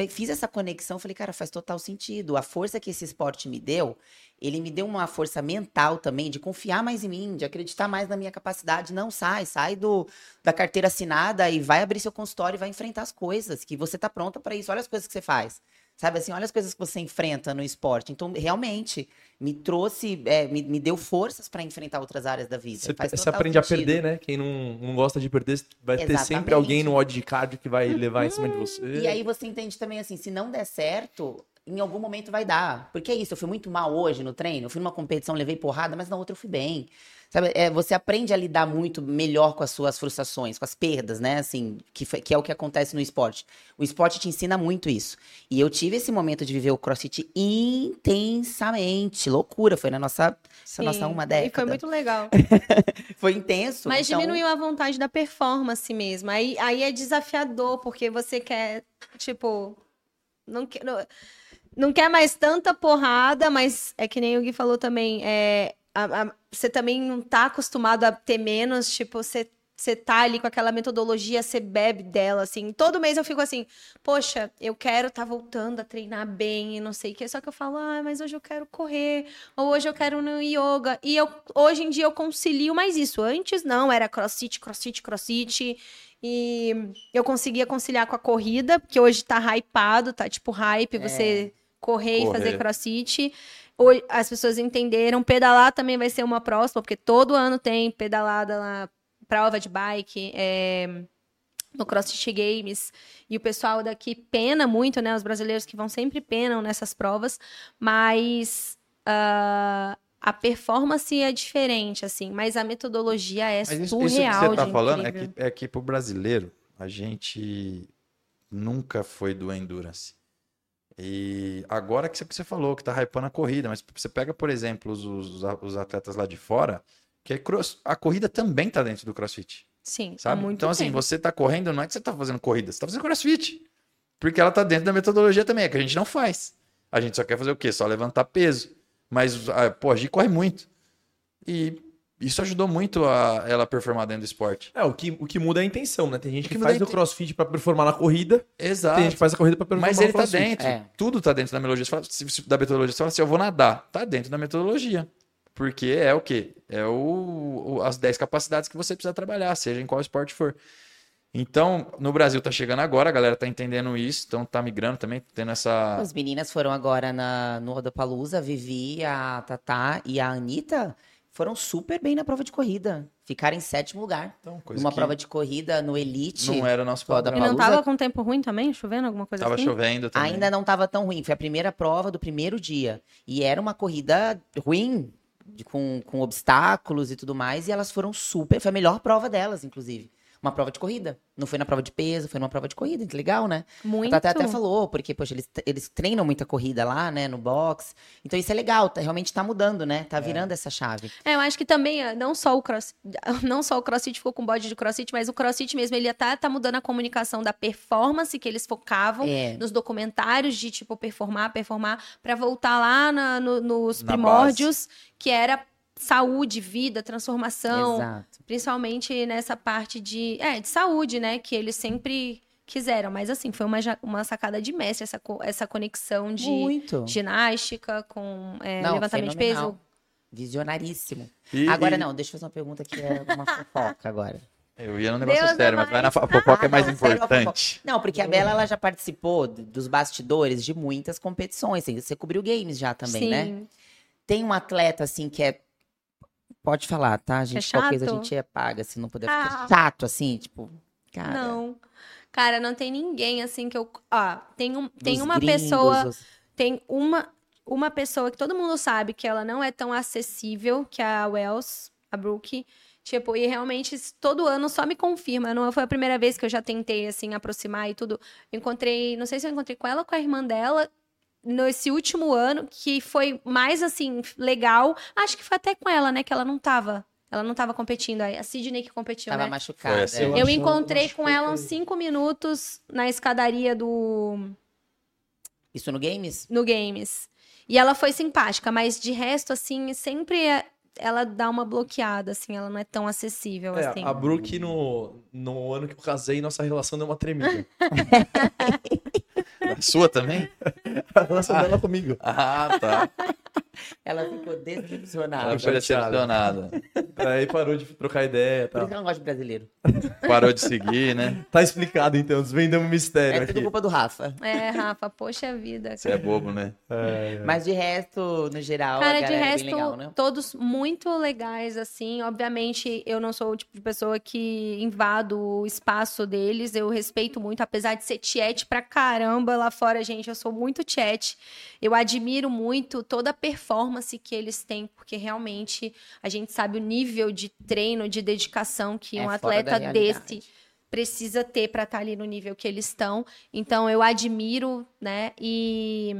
fiz essa conexão, eu falei, cara, faz total sentido. A força que esse esporte me deu, ele me deu uma força mental também de confiar mais em mim, de acreditar mais na minha capacidade. Não sai, sai do, da carteira assinada e vai abrir seu consultório e vai enfrentar as coisas, que você tá pronta para isso. Olha as coisas que você faz. Sabe assim, olha as coisas que você enfrenta no esporte. Então, realmente, me trouxe, é, me, me deu forças para enfrentar outras áreas da vida. Você, você aprende a sentido. perder, né? Quem não, não gosta de perder vai ter sempre Exatamente. Alguém no odd de cardio que vai levar em cima de você. E aí você entende também assim, se não der certo, em algum momento vai dar. Porque é isso, eu fui muito mal hoje no treino, eu fui numa competição, levei porrada, mas na outra eu fui bem. Sabe, é, você aprende a lidar muito melhor com as suas frustrações, com as perdas, né? Assim, que, que é o que acontece no esporte. O esporte te ensina muito isso. E eu tive esse momento de viver o crossfit intensamente. Loucura, foi na nossa, essa nossa Sim, uma E década. foi muito legal. Foi intenso. Mas então- diminuiu a vontade da performance mesmo. Aí, aí é desafiador, porque você quer, tipo, não quer, não, quer mais tanta porrada, mas é que nem o Gui falou também, é, a- a- você também não tá acostumado a ter menos, tipo, você, você tá ali com aquela metodologia, você bebe dela, assim. Todo mês eu fico assim, poxa, eu quero tá voltando a treinar bem e não sei o quê. Só que eu falo, ah, mas hoje eu quero correr, ou hoje eu quero no yoga. E eu, hoje em dia eu concilio mais isso. Antes não, era crossfit, crossfit, crossfit. E eu conseguia conciliar com a corrida, porque hoje tá hypado, tá tipo hype, você correr, e Correr. fazer crossfit. Hoje, as pessoas entenderam. Pedalar também vai ser uma próxima, porque todo ano tem pedalada lá, prova de bike, é, no CrossFit Games. E o pessoal daqui pena muito, né? Os brasileiros que vão sempre penam nessas provas, mas ah, a performance é diferente, assim, mas a metodologia é Mas isso, isso surreal. que você tá de falando é que, é que pro brasileiro, a gente nunca foi do endurance. E agora que você, falou, que tá hypando a corrida, mas você pega, por exemplo, os, os, os atletas lá de fora, que é cross, a corrida também tá dentro do crossfit, Sim, sabe? muito Então, assim, tempo. você tá correndo, não é que você tá fazendo corrida, você tá fazendo crossfit. Porque ela tá dentro da metodologia também, é que a gente não faz. A gente só quer fazer o quê? Só levantar peso. Mas, ah, pô, a Gi corre muito. E isso ajudou muito a ela performar dentro do esporte. É, o que, o que muda é a intenção, né? Tem gente que, que faz é o crossfit pra performar na corrida, Exato. tem gente que faz a corrida pra performar Mas no ele tá crossfit. dentro. É. Tudo tá dentro da metodologia. Você fala- Da metodologia, você fala assim, eu vou nadar. Tá dentro da metodologia. Porque é o quê? É o, o- as 10 capacidades que você precisa trabalhar, seja em qual esporte for. Então, no Brasil tá chegando agora, a galera tá entendendo isso, então tá migrando também, tendo essa. As meninas foram agora na, no Rodopalusa, a Vivi, a Tatá e a Anitta foram super bem na prova de corrida. Ficaram em sétimo lugar. Então, Uma prova de corrida no Elite. não era nosso padrão. E não Palusa- tava com tempo ruim também? Chovendo, alguma coisa Tava assim? chovendo também. Ainda não estava tão ruim. Foi a primeira prova do primeiro dia. E era uma corrida ruim, de- com, com obstáculos e tudo mais. E elas foram super. Foi a melhor prova delas, inclusive. Uma prova de corrida. Não foi na prova de peso, foi numa prova de corrida. Legal, né? Muito. A Tatá até falou, porque, poxa, eles, eles treinam muita corrida lá, né, no box. Então isso é legal, tá, realmente tá mudando, né? Tá virando essa chave. É, eu acho que também, ah, não só o cross, não só o CrossFit ficou com bode de CrossFit, mas o CrossFit mesmo, ele tá, tá mudando a comunicação da performance que eles focavam É. nos documentários de, tipo, performar, performar, pra voltar lá na- no- nos Na primórdios, que era saúde, vida, transformação, Exato. principalmente nessa parte de, é, de saúde, né, que eles sempre quiseram, mas assim, foi uma, uma sacada de mestre essa, essa conexão de Muito. ginástica com é, Não, levantamento de fenomenal. peso. Visionaríssimo. E- agora e- não, deixa eu fazer uma pergunta que é uma fofoca agora. Eu ia no negócio Deus sério, é mas vai na fofoca é mais Ah, não, sério, importante. Não, porque a Bela ela já participou dos bastidores de muitas competições. Você cobriu games já também, né? Sim. Tem um atleta assim que é. Pode falar, tá? A gente, É qualquer coisa a gente é paga, se não puder Ah. ficar chato, assim, tipo. Cara, Não. Cara, não tem ninguém assim que eu. Ó, tem, um, tem uma gringos, pessoa. os- Tem uma, uma pessoa que todo mundo sabe que ela não é tão acessível, que é a Wells, a Brooke. Tipo, e realmente todo ano só me confirma. Não foi a primeira vez que eu já tentei, assim, aproximar e tudo. Eu encontrei, não sei se eu encontrei com ela ou com a irmã dela nesse último ano, que foi mais, assim, legal. Acho que foi até com ela, né, que ela não tava. Ela não tava competindo. A Sidney que competiu, Tava né? machucada. Foi assim. Eu Eu encontrei com ela uns cinco minutos na escadaria do Isso no Games? no Games. E ela foi simpática, mas de resto, assim, sempre é- ela dá uma bloqueada, assim, ela não é tão acessível, É, assim. a Brooke, no, no ano que eu casei, nossa relação deu uma tremida. A sua também? A relação dela comigo. Ah, tá. Ela ficou decepcionada. Ela foi chateada. decepcionada. Aí parou de trocar ideia e Por isso que eu não gosto de brasileiro. Parou de seguir, né? Tá explicado então, desvendamos o mistério É tudo aqui. culpa do Rafa. É, Rafa, poxa vida. Você é bobo, né? É, Mas de resto, no geral, Cara, a de é resto, bem legal, né? todos muito legais, assim. Obviamente, eu não sou o tipo de pessoa que invado o espaço deles. Eu respeito muito, apesar de ser tiete pra caramba lá fora, gente. Eu sou muito tiete. Eu admiro muito toda a performance que eles têm, porque realmente a gente sabe o nível de treino, de dedicação que É um atleta desse precisa ter para estar ali no nível que eles estão. Então eu admiro, né? E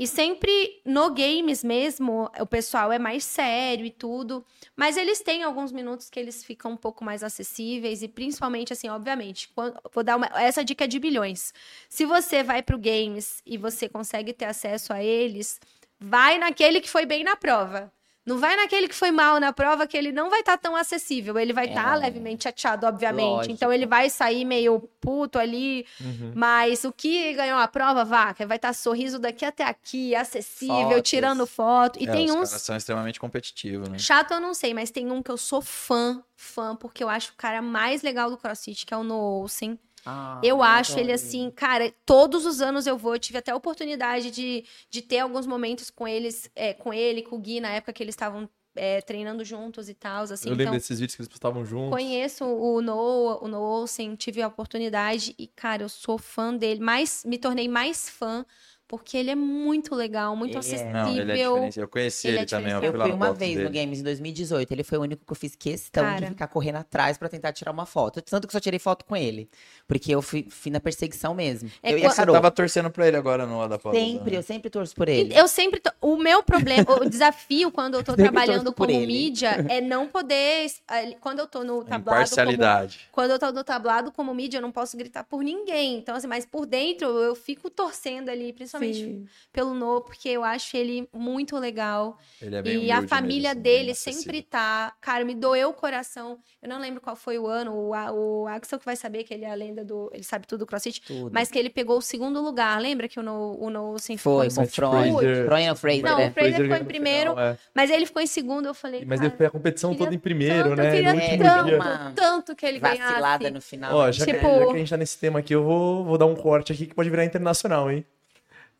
e sempre no games mesmo, o pessoal é mais sério e tudo, mas eles têm alguns minutos que eles ficam um pouco mais acessíveis e principalmente assim, obviamente, quando- vou dar uma, essa dica é de bilhões. Se você vai pro games e você consegue ter acesso a eles, vai naquele que foi bem na prova. Não vai naquele que foi mal na prova, que ele não vai estar tão acessível. Ele vai estar É. levemente chateado, obviamente. Lógico. Então ele vai sair meio puto ali, uhum. mas o que ganhou a prova, vaca, vai estar sorriso daqui até aqui, acessível, Fotos. tirando foto. E É, tem os uns. caras são extremamente competitivos, né? Chato eu não sei, mas tem um que eu sou fã, fã, porque eu acho o cara mais legal do CrossFit, que é o No Olsen. Ah, Eu acho ele assim, cara, todos os anos eu vou, eu tive até a oportunidade de, de ter alguns momentos com eles, é, com ele, com o Gui, na época que eles estavam é, treinando juntos e tal, assim. Eu lembro então, desses vídeos que eles postavam juntos. Conheço o Noah, o Noah Olsen, tive a oportunidade e, cara, eu sou fã dele. Mais, me tornei mais fã porque ele é muito legal, muito Ele é. acessível. Não, ele é diferente. Eu conheci Ele ele, é também. diferenciado. Eu fui lá fui no uma vez no dele. Games em 2018. Ele foi o único que eu fiz questão de Cara. ficar correndo atrás pra tentar tirar uma foto. Tanto que só tirei foto com ele. Porque eu fui, fui na perseguição mesmo. É eu e a quan- Carol. Tava torcendo pra ele agora no da pausa. Sempre, eu sempre torço por ele. Eu sempre. tô- O meu problema, o desafio quando eu tô trabalhando como ele. mídia é não poder. eh, Quando eu tô no tablado. Como, Imparcialidade. quando eu tô no tablado como mídia, eu não posso gritar por ninguém. Então, assim, mas por dentro eu fico torcendo ali, principalmente Sim. pelo No, porque eu acho ele muito legal. Ele é bem e a família mesmo, bem dele sempre tá. Cara, me doeu o coração. Eu não lembro qual foi o ano. O, o Axel que vai saber que ele é a lenda do. Ele sabe tudo do CrossFit. Tudo. Mas que ele pegou o segundo lugar. Lembra que o No, o no sem Foi, com o Freud. Fraser. Brian Fraser, Não, né? o Fraser ficou em primeiro, final, é. Mas ele ficou em segundo. Eu falei. Mas cara, ele foi a competição toda em primeiro, tanto, né? Eu queria último tanto. Uma tanto que ele Vacilada ganhasse. no final. Ó, já, que, Tipo- já que a gente tá nesse tema aqui, eu vou, vou dar um corte aqui que pode virar internacional, hein?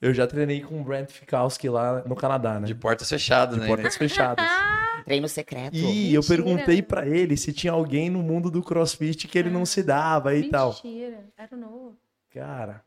Eu já treinei com o Brent Fikowski lá no Canadá, né? De portas fechadas, De né? portas fechadas. Treino secreto. E eu Mentira. perguntei pra ele se tinha alguém no mundo do crossfit que ele não se dava e tal. Mentira. Era o No. Cara,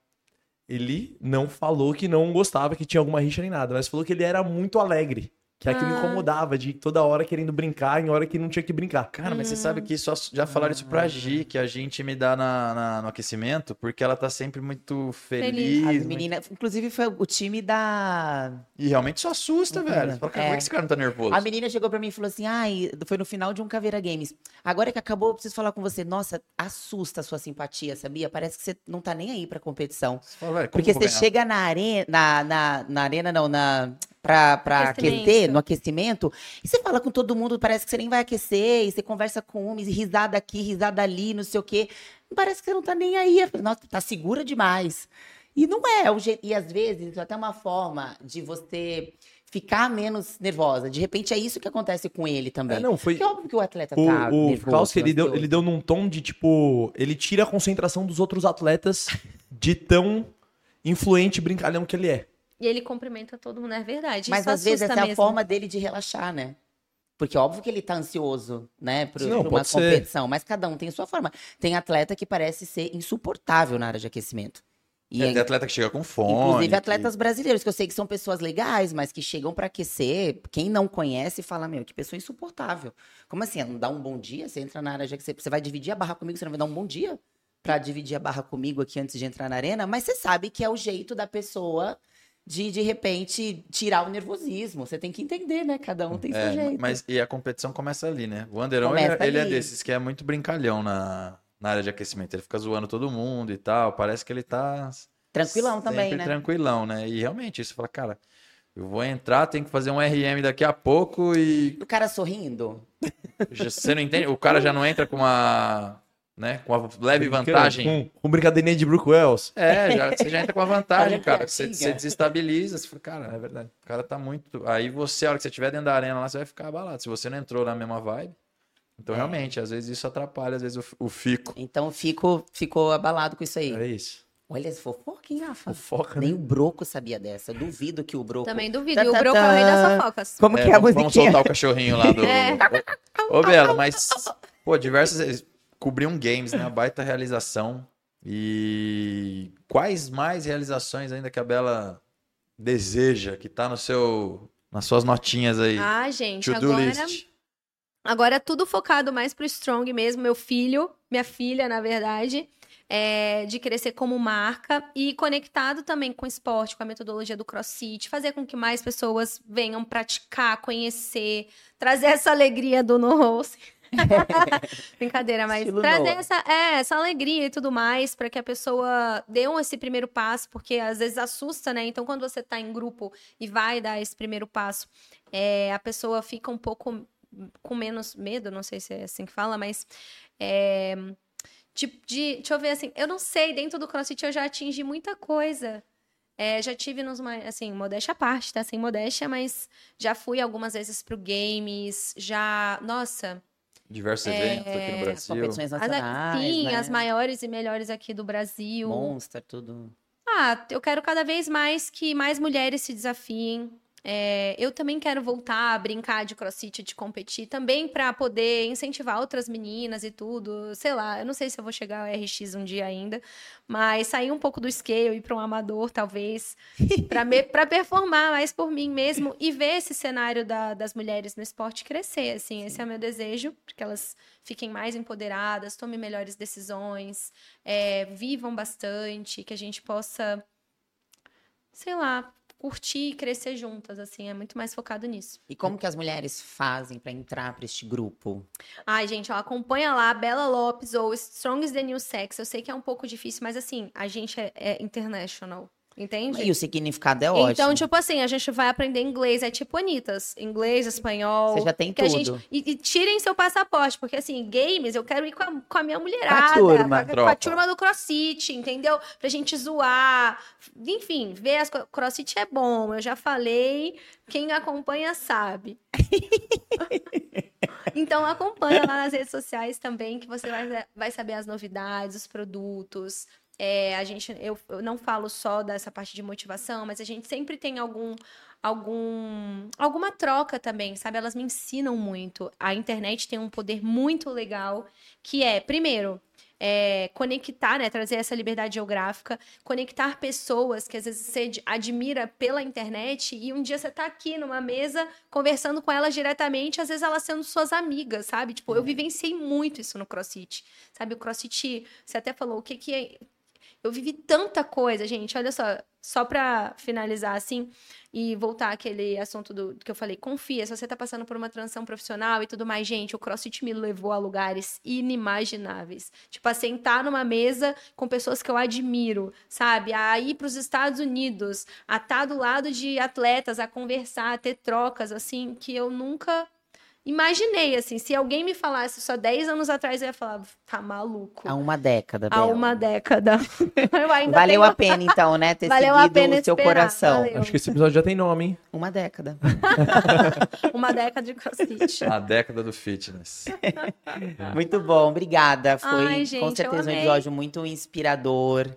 ele não falou que não gostava, que tinha alguma rixa nem nada, mas falou que ele era muito alegre. Que aquilo Ah. incomodava, de toda hora querendo brincar em hora que não tinha que brincar. Cara, mas você Hum. sabe que isso, já falaram isso pra Gi, que a gente me dá na, na- no aquecimento, porque ela tá sempre muito feliz. Feliz. As muito- inclusive foi o time da. E realmente isso assusta, Uhum. velho. Você fala, cara, É. como é que esse cara não tá nervoso? A menina chegou pra mim e falou assim: ai, foi no final de um Caveira Games. Agora que acabou, eu preciso falar com você. Nossa, assusta a sua simpatia, sabia? Parece que você não tá nem aí pra competição. Você fala, velho, Porque você ganhar? chega na arena, na, na, na arena não, na, pra, pra Aquecimento. aquecer, no aquecimento, e você fala com todo mundo, parece que você nem vai aquecer, e você conversa com um, e risada aqui, risada ali, não sei o quê. Parece que você não tá nem aí. Nossa, tá segura demais. E não é, o jeito, e às vezes isso é até uma forma de você ficar menos nervosa. De repente é isso que acontece com ele também. É, não, foi. Porque é óbvio que o atleta O, tá o nervoso. Fikowski, ele deu, ele deu num tom de tipo. Ele tira a concentração dos outros atletas de tão influente e brincalhão que ele é. E ele cumprimenta todo mundo, é verdade. Mas isso às vezes essa é a mesmo. forma dele de relaxar, né? Porque óbvio que ele tá ansioso, né, pra uma pode ser. competição, mas cada um tem sua forma. Tem atleta que parece ser insuportável na área de aquecimento. E É, tem atleta que chega com fome. Inclusive que- atletas brasileiros, que eu sei que são pessoas legais, mas que chegam pra aquecer. Quem não conhece fala, meu, que pessoa insuportável. Como assim? Não dá um bom dia? Você entra na área de aquecer, você vai dividir a barra comigo, você não vai dar um bom dia pra dividir a barra comigo aqui antes de entrar na arena? Mas você sabe que é o jeito da pessoa de, de repente, tirar o nervosismo. Você tem que entender, né? Cada um tem seu É, jeito. mas e a competição começa ali, né? O Anderon, Começa ele, ele é desses que é muito brincalhão na, na área de aquecimento. Ele fica zoando todo mundo e tal. Parece que ele tá Tranquilão também, né? tranquilão, né? E realmente, você fala, cara, eu vou entrar, tenho que fazer um RM daqui a pouco e O cara sorrindo. você não entende? O cara já não entra com uma, né, com uma leve vantagem. Com, com brincadeirinha de Brook Wells. É, já, você já entra com uma vantagem, cara. Você, você desestabiliza, você fala, cara, É verdade. o cara tá muito. Aí você, a hora que você estiver dentro da arena lá, você vai ficar abalado. Se você não entrou na mesma vibe. Então, É. realmente, às vezes isso atrapalha, às vezes o, o fico. Então fico, ficou abalado com isso aí. É isso. Olha esse fofoca, hein, Rafa? Fofoca, Nem né? o Broco sabia dessa. Eu duvido que o Broco. Também duvido. Tá, E o Broco é o rei das fofocas. Como É, que é a vamos, vamos musiquinha? soltar o cachorrinho lá do. É. Ô, ô, Bela, mas, pô, diversas Cobrir um games, né? Baita realização. E quais mais realizações ainda que a Bela deseja, que tá no seu. Nas suas notinhas aí. Ah, gente, agora... list. Agora é tudo focado mais pro Strong mesmo, meu filho, minha filha, na verdade, é, de crescer como marca e conectado também com o esporte, com a metodologia do CrossFit, fazer com que mais pessoas venham praticar, conhecer, trazer essa alegria do no host. Brincadeira, mas Estilo trazer Noah. essa, é, essa alegria e tudo mais para que a pessoa dê um- esse primeiro passo, porque às vezes assusta, né? Então, quando você tá em grupo e vai dar esse primeiro passo, é, a pessoa fica um pouco com menos medo, não sei se é assim que fala, mas é, de, de- deixa eu ver assim, eu não sei, dentro do CrossFit eu já atingi muita coisa. É, já tive nos, assim, modéstia à parte, tá? Sem modéstia, mas já fui algumas vezes pro games, já, nossa, Diversos eventos aqui no As Brasil. competições as, nacionais, sim, né? as maiores e melhores aqui do Brasil. Monster, tudo. Ah, eu quero cada vez mais que mais mulheres se desafiem. É, eu também quero voltar a brincar de crossfit, de competir, também para poder incentivar outras meninas e tudo. Sei lá, eu não sei se eu vou chegar ao RX um dia ainda, mas sair um pouco do scale, ir para um amador, talvez, para performar mais por mim mesmo e ver esse cenário da- das mulheres no esporte crescer. Assim, esse é o meu desejo, que elas fiquem mais empoderadas, tomem melhores decisões, é, vivam bastante, que a gente possa, sei lá, curtir e crescer juntas, assim, é muito mais focado nisso. E como que as mulheres fazem pra entrar pra este grupo? Ai, gente, ó, acompanha lá Bela Lopes ou Strong is the New Sex. Eu sei que é um pouco difícil, mas assim, a gente é, é international, entende? E o significado é ótimo. Então, tipo assim, a gente vai aprender inglês, é tipo Anitas. Inglês, espanhol. Você já tem que a tudo. gente, e, e tirem seu passaporte, porque assim, games, eu quero ir com a, com a minha mulherada, turma. com, a, com a turma do CrossFit, entendeu? Pra gente zoar. Enfim, ver as CrossFit é bom, eu já falei, quem acompanha sabe. então acompanha lá nas redes sociais também, que você vai, vai saber as novidades, os produtos. É, a gente, eu, eu não falo só dessa parte de motivação, mas a gente sempre tem algum, algum, alguma troca também, sabe? Elas me ensinam muito. A internet tem um poder muito legal, que é, primeiro, é, conectar, né, trazer essa liberdade geográfica, conectar pessoas que às vezes você ad- admira pela internet e um dia você tá aqui numa mesa conversando com elas diretamente, às vezes elas sendo suas amigas, sabe? Tipo, eu vivenciei muito isso no CrossFit, sabe? O CrossFit, você até falou o que que é... Eu vivi tanta coisa, gente, olha só, só pra finalizar assim e voltar àquele assunto do que eu falei, confia, se você tá passando por uma transição profissional e tudo mais, gente, o CrossFit me levou a lugares inimagináveis. Tipo, a sentar numa mesa com pessoas que eu admiro, sabe? A ir pros Estados Unidos, a estar do lado de atletas, a conversar, a ter trocas, assim, que eu nunca imaginei, assim. Se alguém me falasse só 10 anos atrás, eu ia falar, tá maluco. Há uma década, Há Bela. uma década. Eu ainda Valeu tenho- a pena, então, né? Ter Valeu a seguido pena o seu esperar, coração. valeu. Acho que esse episódio já tem nome, hein? Uma década. Uma década de crossfit. A década do fitness. Muito bom, obrigada. Foi Ai, gente, com certeza um episódio muito inspirador.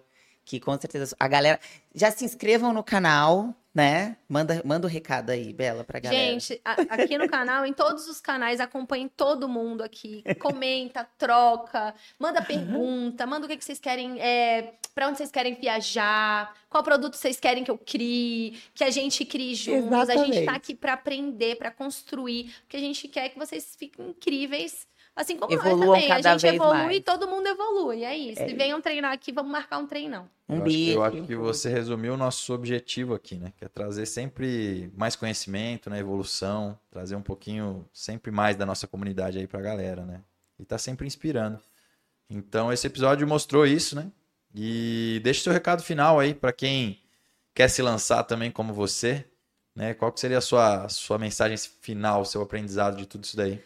Que com certeza a galera. Já se inscrevam no canal. Né? Manda, manda o recado aí, Bela, pra galera. Gente, a- aqui no canal, em todos os canais, acompanhem todo mundo aqui. Comenta, troca, manda pergunta, manda o que, que vocês querem, é, para onde vocês querem viajar, qual produto vocês querem que eu crie, que a gente crie juntos. A gente Exatamente. tá aqui pra aprender, pra construir, porque a gente quer que vocês fiquem incríveis. Assim como Evoluam nós também. cada a gente vez evolui mais. e todo mundo evolui. É isso. É E venham treinar aqui, vamos marcar um treinão. Um eu, acho, que- eu beijo. acho que você resumiu o nosso objetivo aqui, né? Que é trazer sempre mais conhecimento, né? Evolução, trazer um pouquinho sempre mais da nossa comunidade aí pra galera, né? E tá sempre inspirando. Então esse episódio mostrou isso, né? E deixa seu recado final aí pra quem quer se lançar também como você, né? Qual que seria a sua, sua mensagem final, seu aprendizado de tudo isso daí?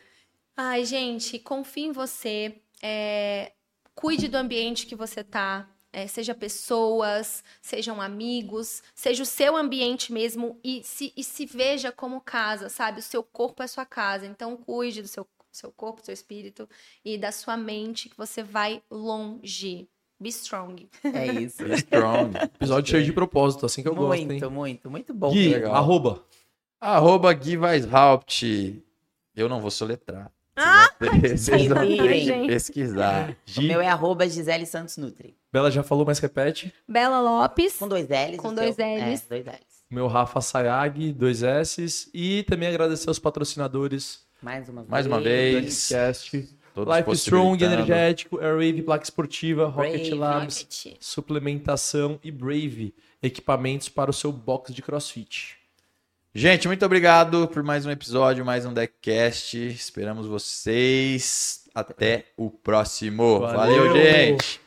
Ai, gente, confie em você. é, cuide do ambiente que você tá. é, seja pessoas, sejam amigos, seja o seu ambiente mesmo e se, e se veja como casa, sabe? O seu corpo é sua casa. Então, cuide do seu, seu corpo, do seu espírito e da sua mente, que você vai longe. Be strong. É isso. Strong. Episódio cheio de propósito, assim que eu gosto, hein? muito, muito, muito bom. Gui, legal. arroba. Arroba Gui Weishaupt. Eu não vou soletrar. Ah, Vocês vão ter que pesquisar. O Gi, meu é arroba Gisele Santos Nutri. Bela já falou, mas repete. Bela Lopes. Com dois L's. Com o dois seu? Ls. É, dois L's. O meu Rafa Sayag, dois S. E também agradecer aos patrocinadores Mais uma vez. Mais uma vez. podcast. Todos Life Strong. Energético, Airwave, Placa Esportiva, Rocket Brave. Labs, Rocket. suplementação e Brave, equipamentos para o seu box de crossfit. Gente, muito obrigado por mais um episódio, mais um Deckcast. Esperamos vocês. Até o próximo. Valeu. Valeu gente.